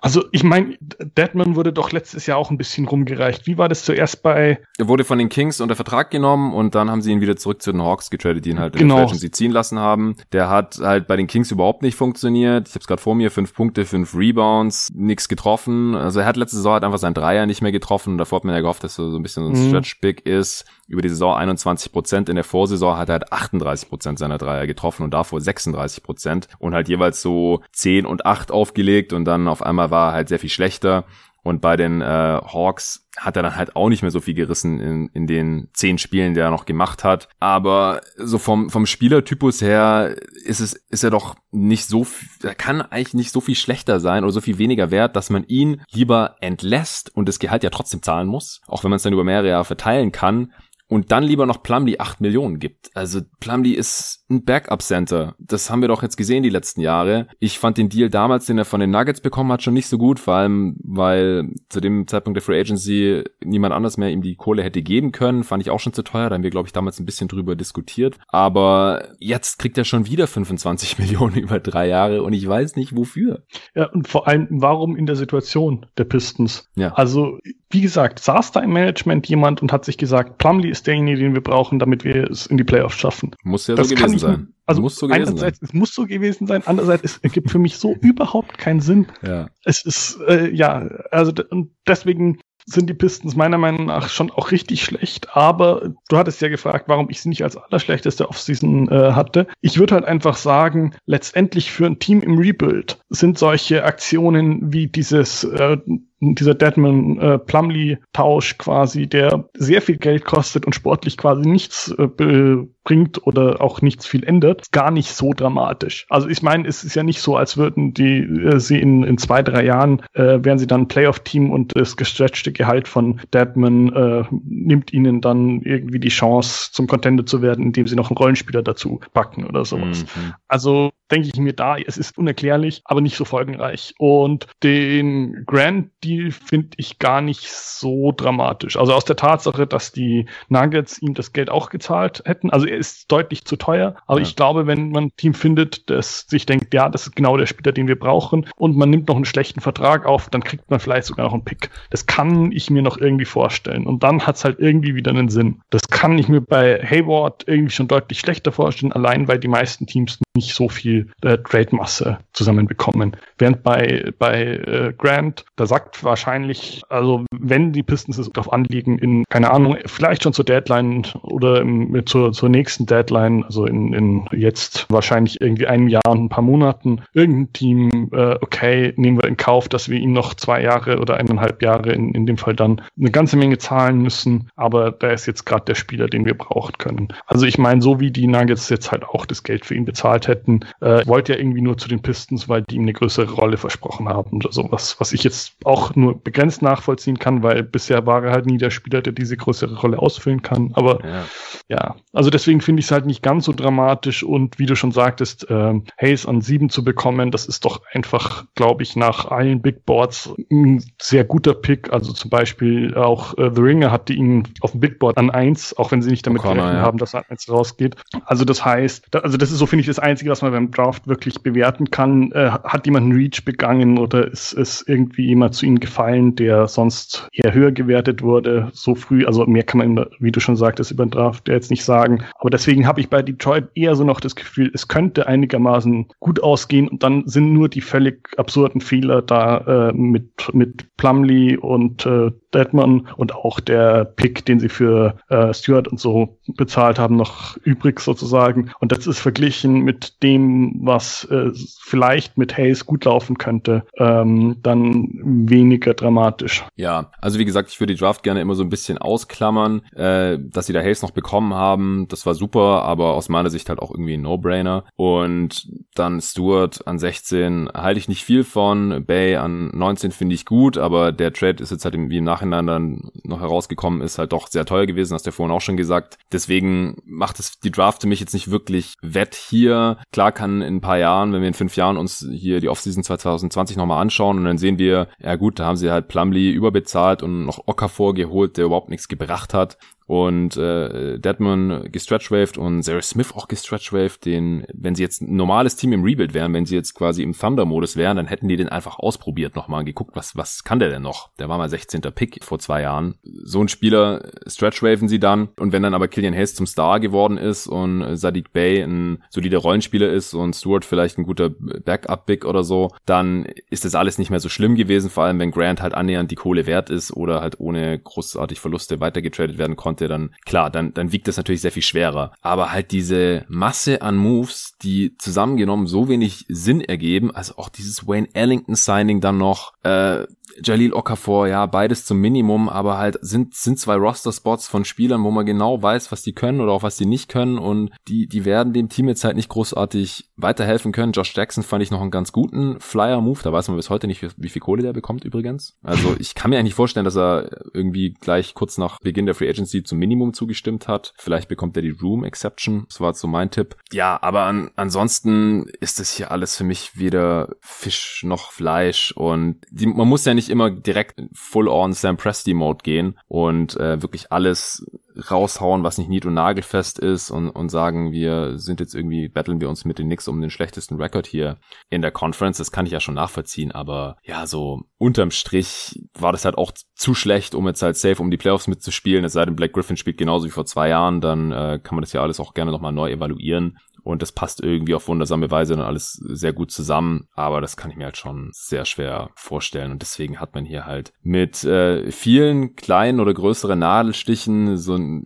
also ich meine, Deadman wurde doch letztes Jahr auch ein bisschen rumgereicht. Wie war das zuerst bei? Er wurde von den Kings unter Vertrag genommen und dann haben sie ihn wieder zurück zu den Hawks getradet, die ihn halt genau. in der sie ziehen lassen haben. Der hat halt bei den Kings überhaupt nicht funktioniert ich habe es gerade vor mir, fünf Punkte, fünf Rebounds, nichts getroffen. Also er hat letzte Saison halt einfach seinen Dreier nicht mehr getroffen. Davor hat man ja gehofft, dass er so ein bisschen so ein mhm. Stretch-Big ist. Über die Saison 21 Prozent. In der Vorsaison hat er halt 38 Prozent seiner Dreier getroffen und davor 36 Prozent und halt jeweils so 10 und 8 aufgelegt und dann auf einmal war er halt sehr viel schlechter. Und bei den äh, Hawks hat er dann halt auch nicht mehr so viel gerissen in, in den zehn Spielen, die er noch gemacht hat. Aber so vom, vom Spielertypus her ist es, ist er doch nicht so, er kann eigentlich nicht so viel schlechter sein oder so viel weniger wert, dass man ihn lieber entlässt und das Gehalt ja trotzdem zahlen muss. Auch wenn man es dann über mehrere Jahre verteilen kann und dann lieber noch Plumlee 8 Millionen gibt. Also Plumlee ist ein Backup-Center. Das haben wir doch jetzt gesehen die letzten Jahre. Ich fand den Deal damals, den er von den Nuggets bekommen hat, schon nicht so gut, vor allem, weil zu dem Zeitpunkt der Free Agency niemand anders mehr ihm die Kohle hätte geben können. Fand ich auch schon zu teuer. Da haben wir, glaube ich, damals ein bisschen drüber diskutiert. Aber jetzt kriegt er schon wieder 25 Millionen über drei Jahre und ich weiß nicht wofür. Ja, und vor allem, warum in der Situation der Pistons? Ja. Also, wie gesagt, saß da im Management jemand und hat sich gesagt, Plumlee ist derjenige, den wir brauchen, damit wir es in die Playoffs schaffen. Muss ja das so gewesen sein. Also muss so gewesen einerseits, sein. es muss so gewesen sein, andererseits, es ergibt für mich so überhaupt keinen Sinn. Ja. Es ist, äh, ja, also und deswegen sind die Pistons meiner Meinung nach schon auch richtig schlecht. Aber du hattest ja gefragt, warum ich sie nicht als allerschlechteste Offseason äh, hatte. Ich würde halt einfach sagen, letztendlich für ein Team im Rebuild sind solche Aktionen wie dieses äh, dieser Deadman äh, Plumley Tausch quasi, der sehr viel Geld kostet und sportlich quasi nichts äh, bringt oder auch nichts viel ändert, gar nicht so dramatisch. Also ich meine, es ist ja nicht so, als würden die äh, sie in, in zwei, drei Jahren äh, wären sie dann Playoff-Team und das gestretchte Gehalt von Deadman äh, nimmt ihnen dann irgendwie die Chance, zum Contender zu werden, indem sie noch einen Rollenspieler dazu packen oder sowas. Mhm. Also denke ich mir da, es ist unerklärlich, aber nicht so folgenreich. Und den Grand Deal finde ich gar nicht so dramatisch. Also aus der Tatsache, dass die Nuggets ihm das Geld auch gezahlt hätten. Also er ist deutlich zu teuer, aber ja. ich glaube, wenn man ein Team findet, das sich denkt, ja, das ist genau der Spieler, den wir brauchen, und man nimmt noch einen schlechten Vertrag auf, dann kriegt man vielleicht sogar noch einen Pick. Das kann ich mir noch irgendwie vorstellen. Und dann hat es halt irgendwie wieder einen Sinn. Das kann ich mir bei Hayward irgendwie schon deutlich schlechter vorstellen, allein weil die meisten Teams nicht so viel äh, Trade-Masse zusammenbekommen. Während bei, bei äh, Grant, da sagt wahrscheinlich, also wenn die Pistons es darauf anliegen, in, keine Ahnung, vielleicht schon zur Deadline oder im, zur, zur nächsten Deadline, also in, in jetzt wahrscheinlich irgendwie einem Jahr und ein paar Monaten, irgendein Team, äh, okay, nehmen wir in Kauf, dass wir ihm noch zwei Jahre oder eineinhalb Jahre in, in dem Fall dann eine ganze Menge zahlen müssen, aber da ist jetzt gerade der Spieler, den wir brauchen können. Also ich meine, so wie die Nuggets jetzt halt auch das Geld für ihn bezahlt hätten, äh, wollte ja irgendwie nur zu den Pistons, weil die ihm eine größere Rolle versprochen haben oder sowas, was ich jetzt auch nur begrenzt nachvollziehen kann, weil bisher war er halt nie der Spieler, der diese größere Rolle ausfüllen kann. Aber ja, ja. also deswegen finde ich es halt nicht ganz so dramatisch und wie du schon sagtest, äh, Hayes an sieben zu bekommen, das ist doch einfach, glaube ich, nach allen Big Boards ein sehr guter Pick. Also zum Beispiel auch äh, The Ringer hatte ihn auf dem Big Board an eins, auch wenn sie nicht damit gerechnet ja. haben, dass er eins rausgeht. Also das heißt, da, also das ist so, finde ich, das Einzige, was man beim Draft wirklich bewerten kann. Äh, hat jemand einen Reach begangen oder ist, ist irgendwie jemand zu ihnen gefallen, der sonst eher höher gewertet wurde, so früh? Also mehr kann man, wie du schon sagtest, über den Draft jetzt nicht sagen. Aber deswegen habe ich bei Detroit eher so noch das Gefühl, es könnte einigermaßen gut ausgehen und dann sind nur die völlig absurden Fehler da äh, mit, mit Plumlee und äh, Deadman und auch der Pick, den sie für äh, Stewart und so bezahlt haben, noch übrig sozusagen. Und das ist verglichen mit dem, was äh, vielleicht mit Hayes gut laufen könnte, ähm, dann weniger dramatisch. Ja, also wie gesagt, ich würde die Draft gerne immer so ein bisschen ausklammern, äh, dass sie da Hayes noch bekommen haben. Das war super, aber aus meiner Sicht halt auch irgendwie ein No-Brainer. Und dann Stewart an 16 halte ich nicht viel von. Bay an 19 finde ich gut, aber der Trade ist jetzt halt wie im Nachhinein Nachhinein dann noch herausgekommen ist, halt doch sehr teuer gewesen, hast du ja vorhin auch schon gesagt. Deswegen macht es die Draft für mich jetzt nicht wirklich wett hier. Klar kann in ein paar Jahren, wenn wir in fünf Jahren uns hier die Offseason 2020 nochmal anschauen und dann sehen wir, ja gut, da haben sie halt Plumlee überbezahlt und noch Ocker vorgeholt, der überhaupt nichts gebracht hat und äh, Deadman gestretchwaved und Sarah Smith auch gestretchwaved, den, wenn sie jetzt ein normales Team im Rebuild wären, wenn sie jetzt quasi im Thunder-Modus wären, dann hätten die den einfach ausprobiert nochmal, geguckt, was, was kann der denn noch? Der war mal 16. Pick vor zwei Jahren. So ein Spieler stretchwaven sie dann und wenn dann aber Killian Hayes zum Star geworden ist und Sadiq Bey ein solider Rollenspieler ist und Stewart vielleicht ein guter Backup-Big oder so, dann ist das alles nicht mehr so schlimm gewesen, vor allem wenn Grant halt annähernd die Kohle wert ist oder halt ohne großartig Verluste weitergetradet werden konnte konnte, dann klar, dann, dann wiegt das natürlich sehr viel schwerer. Aber halt diese Masse an Moves, die zusammengenommen so wenig Sinn ergeben, also auch dieses Wayne Ellington Signing dann noch, äh, Jalil Okafor, ja, beides zum Minimum, aber halt sind, sind zwei Roster-Spots von Spielern, wo man genau weiß, was die können oder auch was die nicht können und die, die werden dem Team jetzt halt nicht großartig weiterhelfen können. Josh Jackson fand ich noch einen ganz guten Flyer-Move, da weiß man bis heute nicht, wie viel Kohle der bekommt übrigens. Also ich kann mir eigentlich vorstellen, dass er irgendwie gleich kurz nach Beginn der Free Agency zum Minimum zugestimmt hat. Vielleicht bekommt er die Room Exception, das war so mein Tipp. Ja, aber an, ansonsten ist das hier alles für mich weder Fisch noch Fleisch und die, man muss ja nicht immer direkt full on Sam Presti Mode gehen und äh, wirklich alles raushauen, was nicht nied- und nagelfest ist und, und sagen, wir sind jetzt irgendwie, battlen wir uns mit den Knicks um den schlechtesten Rekord hier in der Conference. Das kann ich ja schon nachvollziehen, aber ja, so unterm Strich war das halt auch zu schlecht, um jetzt halt safe um die Playoffs mitzuspielen. Es sei denn, Black Griffin spielt genauso wie vor zwei Jahren, dann äh, kann man das ja alles auch gerne nochmal neu evaluieren. Und das passt irgendwie auf wundersame Weise dann alles sehr gut zusammen. Aber das kann ich mir halt schon sehr schwer vorstellen. Und deswegen hat man hier halt mit äh, vielen kleinen oder größeren Nadelstichen so einen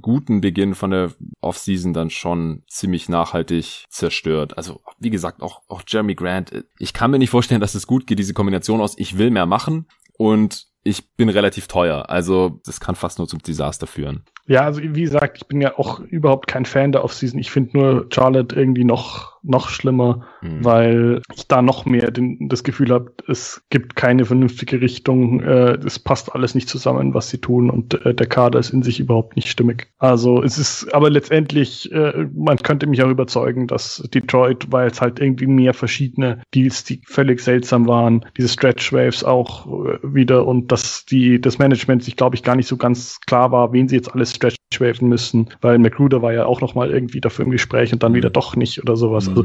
guten Beginn von der Offseason dann schon ziemlich nachhaltig zerstört. Also, wie gesagt, auch, auch Jeremy Grant. Ich kann mir nicht vorstellen, dass es gut geht, diese Kombination aus, ich will mehr machen und ich bin relativ teuer. Also, das kann fast nur zum Desaster führen. Ja, also wie gesagt, ich bin ja auch überhaupt kein Fan der Offseason. Ich finde nur Charlotte irgendwie noch noch schlimmer, mhm. weil ich da noch mehr den, das Gefühl habe, es gibt keine vernünftige Richtung, äh, es passt alles nicht zusammen, was sie tun und äh, der Kader ist in sich überhaupt nicht stimmig. Also es ist, aber letztendlich, äh, man könnte mich auch überzeugen, dass Detroit, weil es halt irgendwie mehr verschiedene Deals, die völlig seltsam waren, diese Stretch Waves auch äh, wieder und dass die das Management sich, glaube ich, gar nicht so ganz klar war, wen sie jetzt alles Stretch waven müssen, weil McGruder war ja auch noch mal irgendwie dafür im Gespräch und dann wieder doch nicht oder sowas. Mhm. Also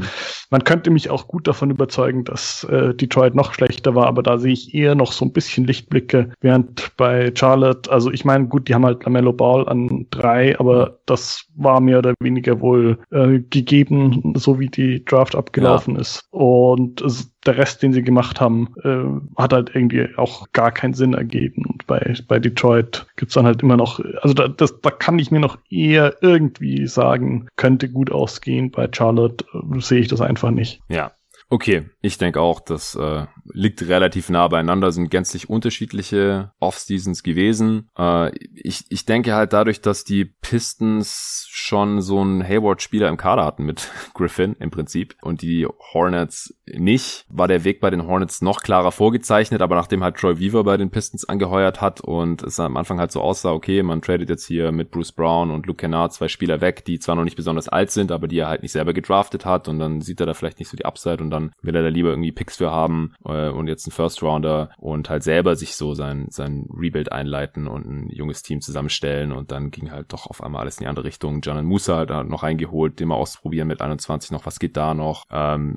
man könnte mich auch gut davon überzeugen, dass äh, Detroit noch schlechter war, aber da sehe ich eher noch so ein bisschen Lichtblicke, während bei Charlotte, also ich meine, gut, die haben halt Lamello Ball an drei, aber das war mehr oder weniger wohl äh, gegeben, so wie die Draft abgelaufen ja. ist. Und es, der Rest, den sie gemacht haben, äh, hat halt irgendwie auch gar keinen Sinn ergeben. Und bei, bei Detroit gibt's dann halt immer noch, also da, das, da kann ich mir noch eher irgendwie sagen, könnte gut ausgehen. Bei Charlotte äh, sehe ich das einfach nicht. Ja, Okay, ich denke auch, das äh, liegt relativ nah beieinander, sind gänzlich unterschiedliche Off-Seasons gewesen. Äh, ich, ich denke halt dadurch, dass die Pistons schon so einen Hayward-Spieler im Kader hatten mit Griffin im Prinzip und die Hornets nicht, war der Weg bei den Hornets noch klarer vorgezeichnet, aber nachdem halt Troy Weaver bei den Pistons angeheuert hat und es am Anfang halt so aussah, okay, man tradet jetzt hier mit Bruce Brown und Luke Kennard zwei Spieler weg, die zwar noch nicht besonders alt sind, aber die er halt nicht selber gedraftet hat und dann sieht er da vielleicht nicht so die Upside und dann dann will er da lieber irgendwie Picks für haben äh, und jetzt einen First Rounder und halt selber sich so sein, sein Rebuild einleiten und ein junges Team zusammenstellen und dann ging halt doch auf einmal alles in die andere Richtung. Janan Musa hat noch reingeholt, den mal ausprobieren mit 21 noch, was geht da noch, ähm,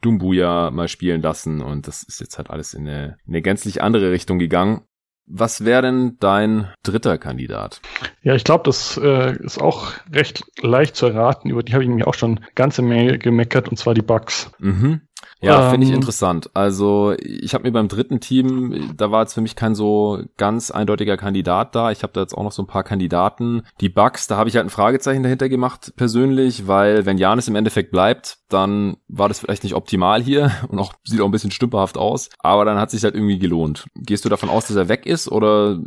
Dumbuya mal spielen lassen und das ist jetzt halt alles in eine, in eine gänzlich andere Richtung gegangen. Was wäre denn dein dritter Kandidat? Ja, ich glaube, das äh, ist auch recht leicht zu erraten. Über die habe ich nämlich auch schon ganze Menge gemeckert, und zwar die Bugs. Mhm. Ja, ähm, finde ich interessant. Also ich habe mir beim dritten Team, da war jetzt für mich kein so ganz eindeutiger Kandidat da. Ich habe da jetzt auch noch so ein paar Kandidaten. Die Bugs, da habe ich halt ein Fragezeichen dahinter gemacht persönlich, weil wenn Janis im Endeffekt bleibt, dann war das vielleicht nicht optimal hier und auch sieht auch ein bisschen stümperhaft aus. Aber dann hat sich halt irgendwie gelohnt. Gehst du davon aus, dass er weg ist oder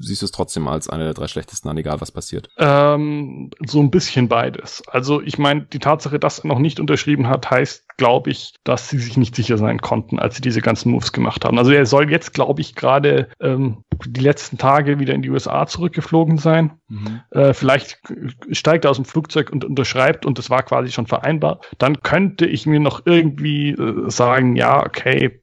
siehst du es trotzdem als einer der drei schlechtesten an, egal was passiert? Ähm, so ein bisschen beides. Also ich meine, die Tatsache, dass er noch nicht unterschrieben hat, heißt, glaube ich, dass sie sich nicht sicher sein konnten, als sie diese ganzen Moves gemacht haben. Also er soll jetzt, glaube ich, gerade ähm, die letzten Tage wieder in die USA zurückgeflogen sein. Mhm. Äh, vielleicht steigt er aus dem Flugzeug und unterschreibt und das war quasi schon vereinbart. Dann könnte ich mir noch irgendwie äh, sagen, ja, okay,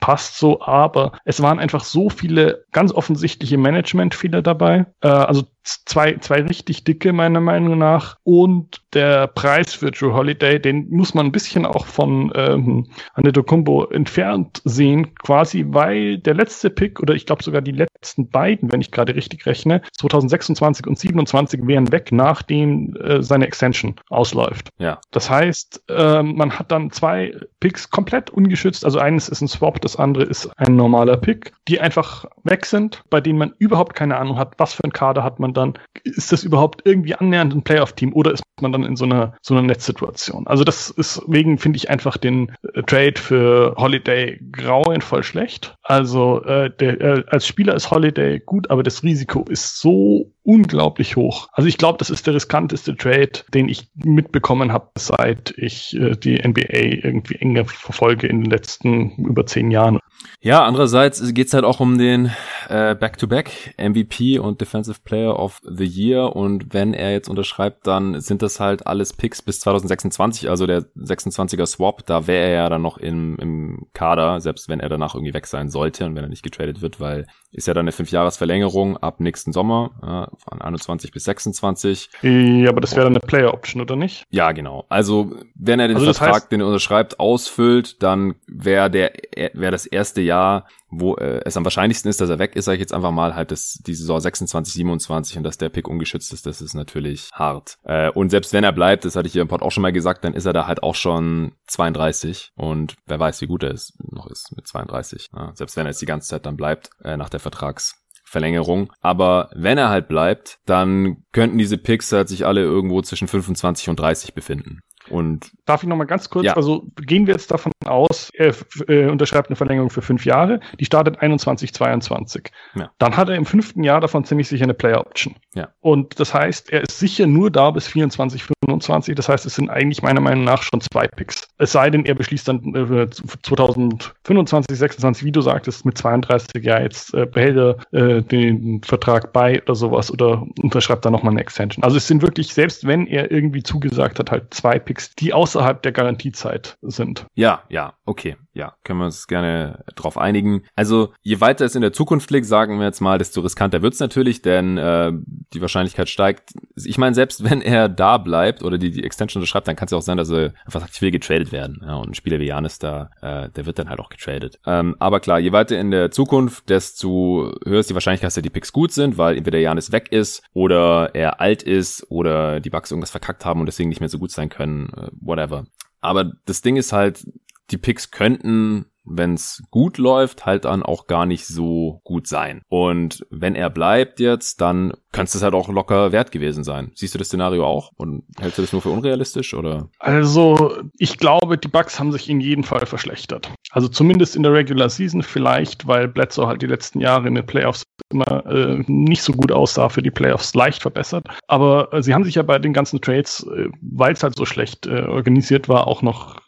passt so, aber es waren einfach so viele ganz offensichtliche Managementfehler dabei. Äh, also zwei, zwei richtig dicke, meiner Meinung nach. Und der Preis für Drew Holiday, den muss man ein bisschen auch von ähm, Antetokounmpo entfernt sehen, quasi, weil der letzte Pick oder ich glaube sogar die letzten beiden, wenn ich gerade richtig rechne, 2026 und 27 wären weg, nachdem äh, seine Extension ausläuft. Ja. Das heißt, äh, man hat dann zwei Picks komplett ungeschützt. Also eines ist ein Swap, das andere ist ein normaler Pick, die einfach weg sind, bei denen man überhaupt keine Ahnung hat, was für ein Kader hat man dann. Ist das überhaupt irgendwie annähernd ein Playoff-Team oder ist man dann in so einer, so einer Netzsituation? Also das ist, wegen finde ich einfach den äh, Trade für Holiday grauenvoll schlecht. Also äh, der, äh, als Spieler ist Holiday gut, aber das Risiko ist so unglaublich hoch. Also ich glaube, das ist der riskanteste Trade, den ich mitbekommen habe, seit ich äh, die NBA irgendwie enger verfolge in den letzten über zehn Jahren. Ja, andererseits geht's halt auch um den äh, Back-to-Back MVP und Defensive Player of the Year und wenn er jetzt unterschreibt, dann sind das halt alles Picks bis 2026, also der 26er Swap, da wäre er ja dann noch im, im Kader, selbst wenn er danach irgendwie weg sein sollte und wenn er nicht getradet wird, weil ist ja dann eine Fünfjahresverlängerung ab nächsten Sommer, von 21 bis 26. Ja, aber das wäre dann eine Player-Option, oder nicht? Ja, genau. Also wenn er den also Vertrag, heißt, den er unterschreibt, ausfüllt, dann wäre der wäre das erste Jahr, wo äh, es am wahrscheinlichsten ist, dass er weg ist, sage ich jetzt einfach mal, halt das, die Saison 26, 27 und dass der Pick ungeschützt ist, das ist natürlich hart. Äh, und selbst wenn er bleibt, das hatte ich hier im Pod auch schon mal gesagt, dann ist er da halt auch schon 32 und wer weiß, wie gut er ist, noch ist mit 32. Ja, selbst wenn er jetzt die ganze Zeit dann bleibt, äh, nach der Vertrags Verlängerung. Aber wenn er halt bleibt, dann könnten diese Picks halt sich alle irgendwo zwischen 25 und 30 befinden. Und Darf ich noch mal ganz kurz, ja. also gehen wir jetzt davon aus, er äh, unterschreibt eine Verlängerung für fünf Jahre, die startet 21, 22. Ja. Dann hat er im fünften Jahr davon ziemlich sicher eine Player Option. Ja. Und das heißt, er ist sicher nur da bis 24, 25. Das heißt, es sind eigentlich meiner Meinung nach schon zwei Picks. Es sei denn, er beschließt dann äh, 2025, 26, wie du sagtest, mit 32 Jahren jetzt äh, behält er äh, den Vertrag bei oder sowas oder unterschreibt dann nochmal eine Extension. Also es sind wirklich, selbst wenn er irgendwie zugesagt hat, halt zwei Picks Die außerhalb der Garantiezeit sind. Ja, ja, okay. Ja, können wir uns gerne drauf einigen. Also, je weiter es in der Zukunft liegt, sagen wir jetzt mal, desto riskanter wird's natürlich, denn äh, die Wahrscheinlichkeit steigt. Ich meine, selbst wenn er da bleibt oder die, die Extension unterschreibt, dann kann es ja auch sein, dass er einfach sagt, ich will getradet werden. Ja, und ein Spieler wie Janis da, äh, der wird dann halt auch getradet. Ähm, aber klar, je weiter in der Zukunft, desto höher ist die Wahrscheinlichkeit, dass die Picks gut sind, weil entweder Janis weg ist oder er alt ist oder die Bugs irgendwas verkackt haben und deswegen nicht mehr so gut sein können äh, whatever. Aber das Ding ist halt, die Picks könnten wenn es gut läuft, halt dann auch gar nicht so gut sein. Und wenn er bleibt jetzt, dann könnte es halt auch locker wert gewesen sein. Siehst du das Szenario auch und hältst du das nur für unrealistisch oder? Also, ich glaube, die Bugs haben sich in jedem Fall verschlechtert. Also zumindest in der Regular Season vielleicht, weil Bledsoe halt die letzten Jahre in den Playoffs immer äh, nicht so gut aussah, für die Playoffs leicht verbessert. Aber äh, sie haben sich ja bei den ganzen Trades, äh, weil es halt so schlecht äh, organisiert war, auch noch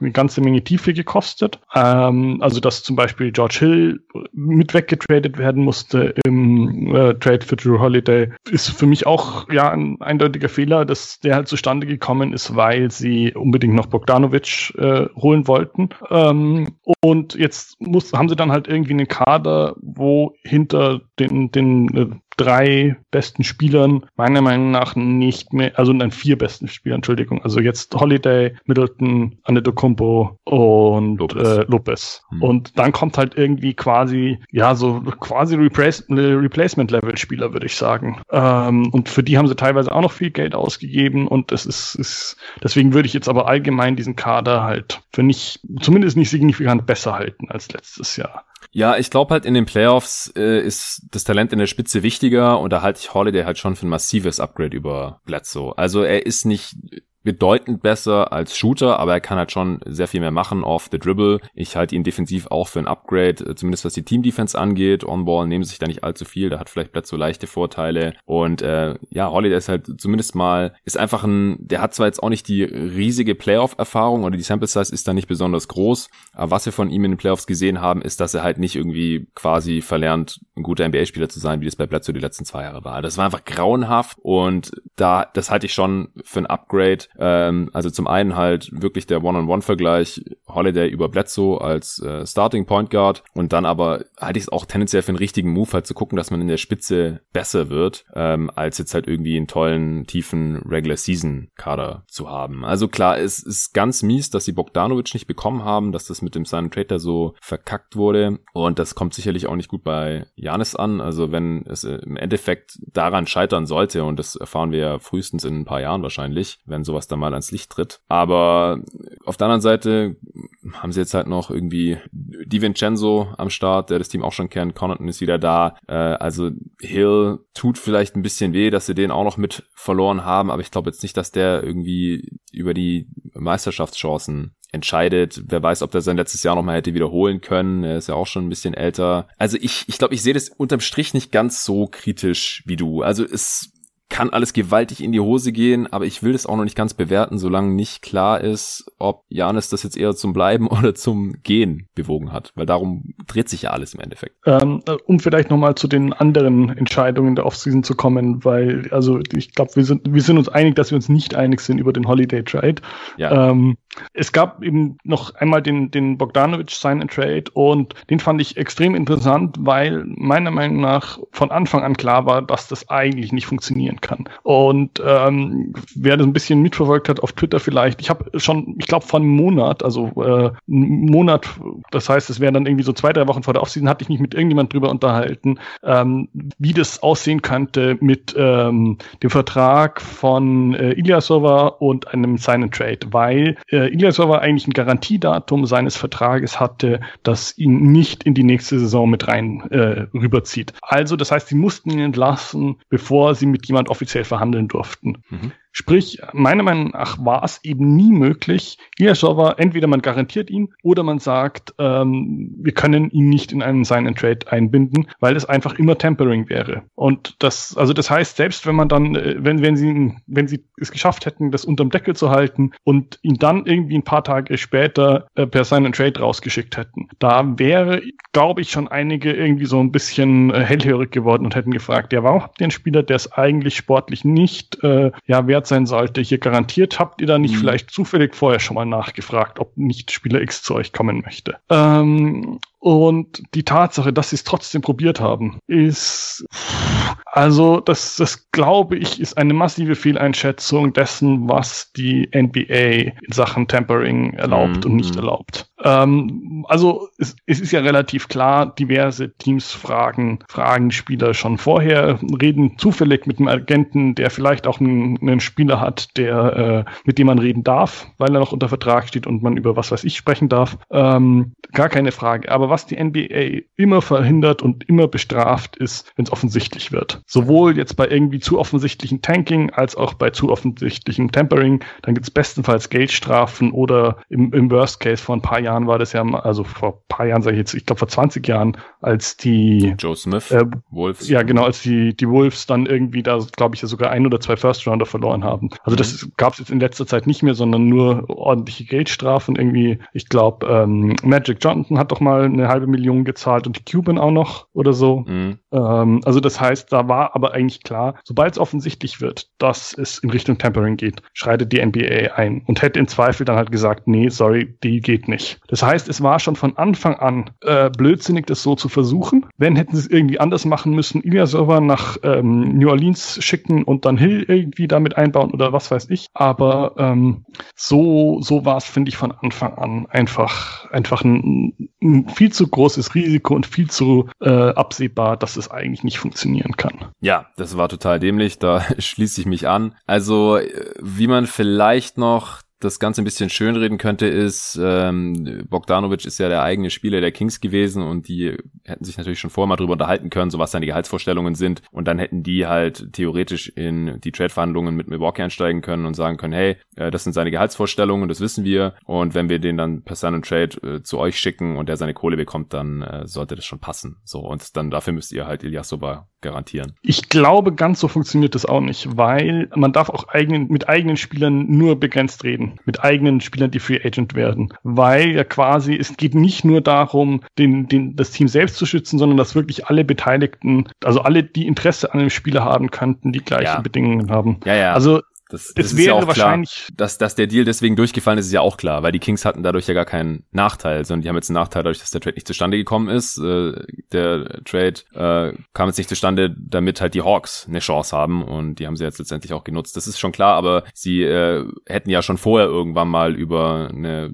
eine ganze Menge Tiefe gekostet. Ähm, also dass zum Beispiel George Hill mit weggetradet werden musste im äh, Trade für Drew Holiday, ist für mich auch ja ein eindeutiger Fehler, dass der halt zustande gekommen ist, weil sie unbedingt noch Bogdanovic äh, holen wollten. Ähm, und jetzt muss, haben sie dann halt irgendwie einen Kader, wo hinter den, den äh, drei besten Spielern meiner Meinung nach nicht mehr, also dann vier besten Spielern, Entschuldigung. Also jetzt Holiday, Middleton, Antetokounmpo und Lopez. Äh, Lopez. Hm. Und dann kommt halt irgendwie quasi, ja, so quasi Replace Replacement-Level-Spieler, würde ich sagen. Ähm, und für die haben sie teilweise auch noch viel Geld ausgegeben und das ist, ist, deswegen würde ich jetzt aber allgemein diesen Kader halt für nicht, zumindest nicht signifikant besser halten als letztes Jahr. Ja, ich glaube halt in den Playoffs äh, ist das Talent in der Spitze wichtiger und da halte ich Holiday halt schon für ein massives Upgrade über Bledsoe. Also er ist nicht bedeutend besser als Shooter, aber er kann halt schon sehr viel mehr machen off the dribble. Ich halte ihn defensiv auch für ein Upgrade, äh, zumindest was die Team-Defense angeht. On-Ball nehmen sich da nicht allzu viel, da hat vielleicht Platz so leichte Vorteile. Und äh, ja, Holiday ist halt zumindest mal, ist einfach ein, der hat zwar jetzt auch nicht die riesige Playoff-Erfahrung oder die Sample-Size ist da nicht besonders groß, aber was wir von ihm in den Playoffs gesehen haben, ist, dass er halt nicht irgendwie quasi verlernt, ein guter NBA-Spieler zu sein, wie das bei Bledsoe die letzten zwei Jahre war. Das war einfach grauenhaft und da, das halte ich schon für ein Upgrade ähm, also zum einen halt wirklich der One-on-One-Vergleich Holiday über Bledsoe als äh, Starting Point Guard und dann aber halte ich es auch tendenziell für einen richtigen Move halt zu gucken, dass man in der Spitze besser wird, ähm, als jetzt halt irgendwie einen tollen, tiefen Regular Season Kader zu haben. Also klar, es ist ganz mies, dass sie Bogdanovic nicht bekommen haben, dass das mit dem Sign Trader so verkackt wurde und das kommt sicherlich auch nicht gut bei Janis an. Also wenn es im Endeffekt daran scheitern sollte und das erfahren wir ja frühestens in ein paar Jahren wahrscheinlich, wenn sowas da mal ans Licht tritt. Aber auf der anderen Seite haben sie jetzt halt noch irgendwie Di Vincenzo am Start, der das Team auch schon kennt. Connaughton ist wieder da. Äh, also Hill tut vielleicht ein bisschen weh, dass sie den auch noch mit verloren haben, aber ich glaube jetzt nicht, dass der irgendwie über die Meisterschaftschancen entscheidet. Wer weiß, ob der sein letztes Jahr nochmal hätte wiederholen können. Er ist ja auch schon ein bisschen älter. Also ich, ich glaube, ich sehe das unterm Strich nicht ganz so kritisch wie du. Also es kann alles gewaltig in die Hose gehen, aber ich will das auch noch nicht ganz bewerten, solange nicht klar ist, ob Janis das jetzt eher zum Bleiben oder zum Gehen bewogen hat, weil darum dreht sich ja alles im Endeffekt. Ähm, um vielleicht nochmal zu den anderen Entscheidungen der Offseason zu kommen, weil, also ich glaube, wir sind, wir sind uns einig, dass wir uns nicht einig sind über den Holiday Trade. Ja. Ähm, es gab eben noch einmal den, den Bogdanovic Sign and Trade und den fand ich extrem interessant, weil meiner Meinung nach von Anfang an klar war, dass das eigentlich nicht funktionieren kann. Und ähm, wer das ein bisschen mitverfolgt hat auf Twitter vielleicht, ich habe schon, ich glaube von einem Monat, also äh, einen Monat, das heißt, es wären dann irgendwie so zwei, drei Wochen vor der Offseason, hatte ich mich mit irgendjemand drüber unterhalten, ähm, wie das aussehen könnte mit ähm, dem Vertrag von äh, Ilyasova und einem Sign and Trade, weil äh, Ilyasova eigentlich ein Garantiedatum seines Vertrages hatte, das ihn nicht in die nächste Saison mit rein äh, rüberzieht. Also das heißt, sie mussten ihn entlassen, bevor sie mit jemand offiziell verhandeln durften. Mhm. Sprich, meiner Meinung nach war es eben nie möglich, Ilyasova, entweder man garantiert ihn oder man sagt, ähm, wir können ihn nicht in einen Sign and Trade einbinden, weil es einfach immer Tempering wäre. Und das, also das heißt, selbst wenn man dann, äh, wenn, wenn sie, wenn sie es geschafft hätten, das unterm Deckel zu halten und ihn dann irgendwie ein paar Tage später äh, per Sign and Trade rausgeschickt hätten, da wäre, glaube ich, schon einige irgendwie so ein bisschen äh, hellhörig geworden und hätten gefragt, ja, warum habt ihr einen Spieler, der es eigentlich sportlich nicht, äh, ja, wert sein sollte, hier garantiert, habt ihr da nicht mhm. vielleicht zufällig vorher schon mal nachgefragt, ob nicht Spieler X zu euch kommen möchte? Ähm, und die Tatsache, dass sie es trotzdem probiert haben, ist, also das, das glaube ich, ist eine massive Fehleinschätzung dessen, was die NBA in Sachen Tempering erlaubt mhm. und nicht erlaubt. Ähm, also es, es, ist ja relativ klar, diverse Teams fragen, fragen Spieler schon vorher, reden zufällig mit einem Agenten, der vielleicht auch einen, einen Spieler hat, der äh, mit dem man reden darf, weil er noch unter Vertrag steht und man über was weiß ich sprechen darf. Ähm, gar keine Frage. Aber was die NBA immer verhindert und immer bestraft, ist, wenn es offensichtlich wird. Sowohl jetzt bei irgendwie zu offensichtlichen Tanking als auch bei zu offensichtlichem Tempering. Dann gibt es bestenfalls Geldstrafen oder im, im Worst Case vor ein paar Jahren war das ja, also vor ein paar Jahren sage ich jetzt, ich glaube vor 20 Jahren, als die Joe Smith, äh, Wolves. Ja, genau, als die, die Wolves dann irgendwie da, glaube ich, ja sogar ein oder zwei First Rounder verloren haben. Also mhm. das gab es jetzt in letzter Zeit nicht mehr, sondern nur ordentliche Geldstrafen. Irgendwie, ich glaube, ähm, Magic Johnson hat doch mal eine halbe Million gezahlt und die Cuban auch noch oder so. Mhm. Ähm, also das heißt, da war aber eigentlich klar, sobald es offensichtlich wird, dass es in Richtung Tempering geht, schreitet die NBA ein und hätte im Zweifel dann halt gesagt, nee, sorry, die geht nicht. Das heißt, es war schon von Anfang an äh, blödsinnig, das so zu versuchen. Wenn hätten sie es irgendwie anders machen müssen, Ilya-Server nach ähm, New Orleans schicken und dann Hill irgendwie damit einbauen oder was weiß ich. Aber ähm, so, so war es, finde ich, von Anfang an einfach, einfach ein, ein viel zu großes Risiko und viel zu äh, absehbar, dass es eigentlich nicht funktionieren kann. Ja, das war total dämlich, da schließe ich mich an. Also, äh, wie man vielleicht noch das Ganze ein bisschen schönreden könnte, ist, ähm, Bogdanovic ist ja der eigene Spieler der Kings gewesen und die hätten sich natürlich schon vorher mal drüber unterhalten können, so was seine Gehaltsvorstellungen sind und dann hätten die halt theoretisch in die Trade-Verhandlungen mit Milwaukee einsteigen können und sagen können, hey, äh, das sind seine Gehaltsvorstellungen, das wissen wir und wenn wir den dann per Sign Trade äh, zu euch schicken und der seine Kohle bekommt, dann äh, sollte das schon passen. So und dann dafür müsst ihr halt Ilyasova garantieren. Ich glaube, ganz so funktioniert das auch nicht, weil man darf auch eigenen, mit eigenen Spielern nur begrenzt reden mit eigenen Spielern, die Free Agent werden. Weil ja quasi, es geht nicht nur darum, den, den, das Team selbst zu schützen, sondern dass wirklich alle Beteiligten, also alle, die Interesse an dem Spieler haben könnten, die gleichen ja. Bedingungen haben. Ja, ja. Also das, das wäre ja auch wahrscheinlich. Klar. Dass, dass der Deal deswegen durchgefallen ist, ist ja auch klar, weil die Kings hatten dadurch ja gar keinen Nachteil, sondern die haben jetzt einen Nachteil dadurch, dass der Trade nicht zustande gekommen ist. Äh, der Trade äh, kam jetzt nicht zustande, damit halt die Hawks eine Chance haben und die haben sie jetzt letztendlich auch genutzt. Das ist schon klar, aber sie äh, hätten ja schon vorher irgendwann mal über eine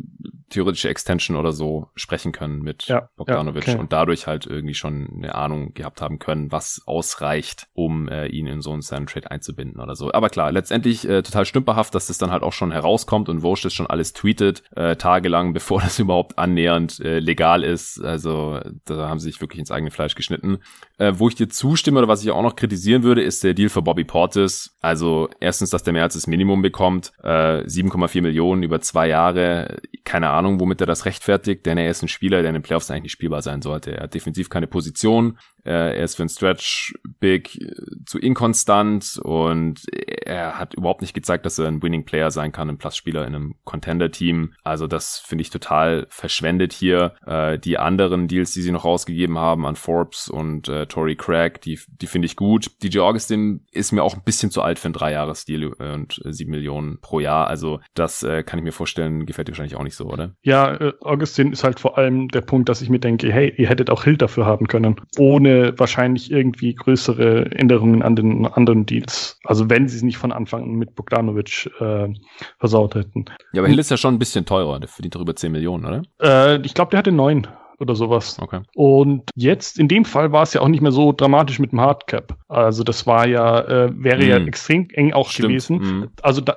theoretische Extension oder so sprechen können mit ja, Bogdanovic ja, okay. und dadurch halt irgendwie schon eine Ahnung gehabt haben können, was ausreicht, um äh, ihn in so einen Sign Trade einzubinden oder so. Aber klar, letztendlich äh, total stümperhaft, dass das dann halt auch schon herauskommt und Vosch das schon alles tweetet, äh, tagelang, bevor das überhaupt annähernd äh, legal ist. Also da haben sie sich wirklich ins eigene Fleisch geschnitten. Äh, wo ich dir zustimme oder was ich auch noch kritisieren würde, ist der Deal für Bobby Portis. Also erstens, dass der mehr als das Minimum bekommt, äh, 7,4 Millionen über zwei Jahre. Keine Ahnung, womit er das rechtfertigt, denn er ist ein Spieler, der in den Playoffs eigentlich nicht spielbar sein sollte. Er hat defensiv keine Position, äh, er ist für ein Stretch Big äh, zu inkonstant und er hat überhaupt nicht gezeigt, dass er ein Winning Player sein kann, ein Plus-Spieler in einem Contender-Team. Also das finde ich total verschwendet hier. Äh, die anderen Deals, die sie noch rausgegeben haben an Forbes und äh, Tory Craig, die, die finde ich gut. DJ Augustin ist mir auch ein bisschen zu alt für ein Dreijahres-Deal und sieben Millionen pro Jahr. Also das kann ich mir vorstellen, gefällt dir wahrscheinlich auch nicht so, oder? Ja, äh, Augustin ist halt vor allem der Punkt, dass ich mir denke, hey, ihr hättet auch Hill dafür haben können, ohne wahrscheinlich irgendwie größere Änderungen an den anderen Deals. Also wenn sie es nicht von Anfang an mit Bogdanovic äh, versaut hätten. Ja, aber Hill ist ja schon ein bisschen teurer. Der verdient doch über 10 Millionen, oder? Äh, ich glaube, der hatte neun oder sowas. Okay. Und jetzt, in dem Fall war es ja auch nicht mehr so dramatisch mit dem Hardcap. Also das war ja, äh, wäre mm. ja extrem eng auch Stimmt. gewesen. Mm. Also da,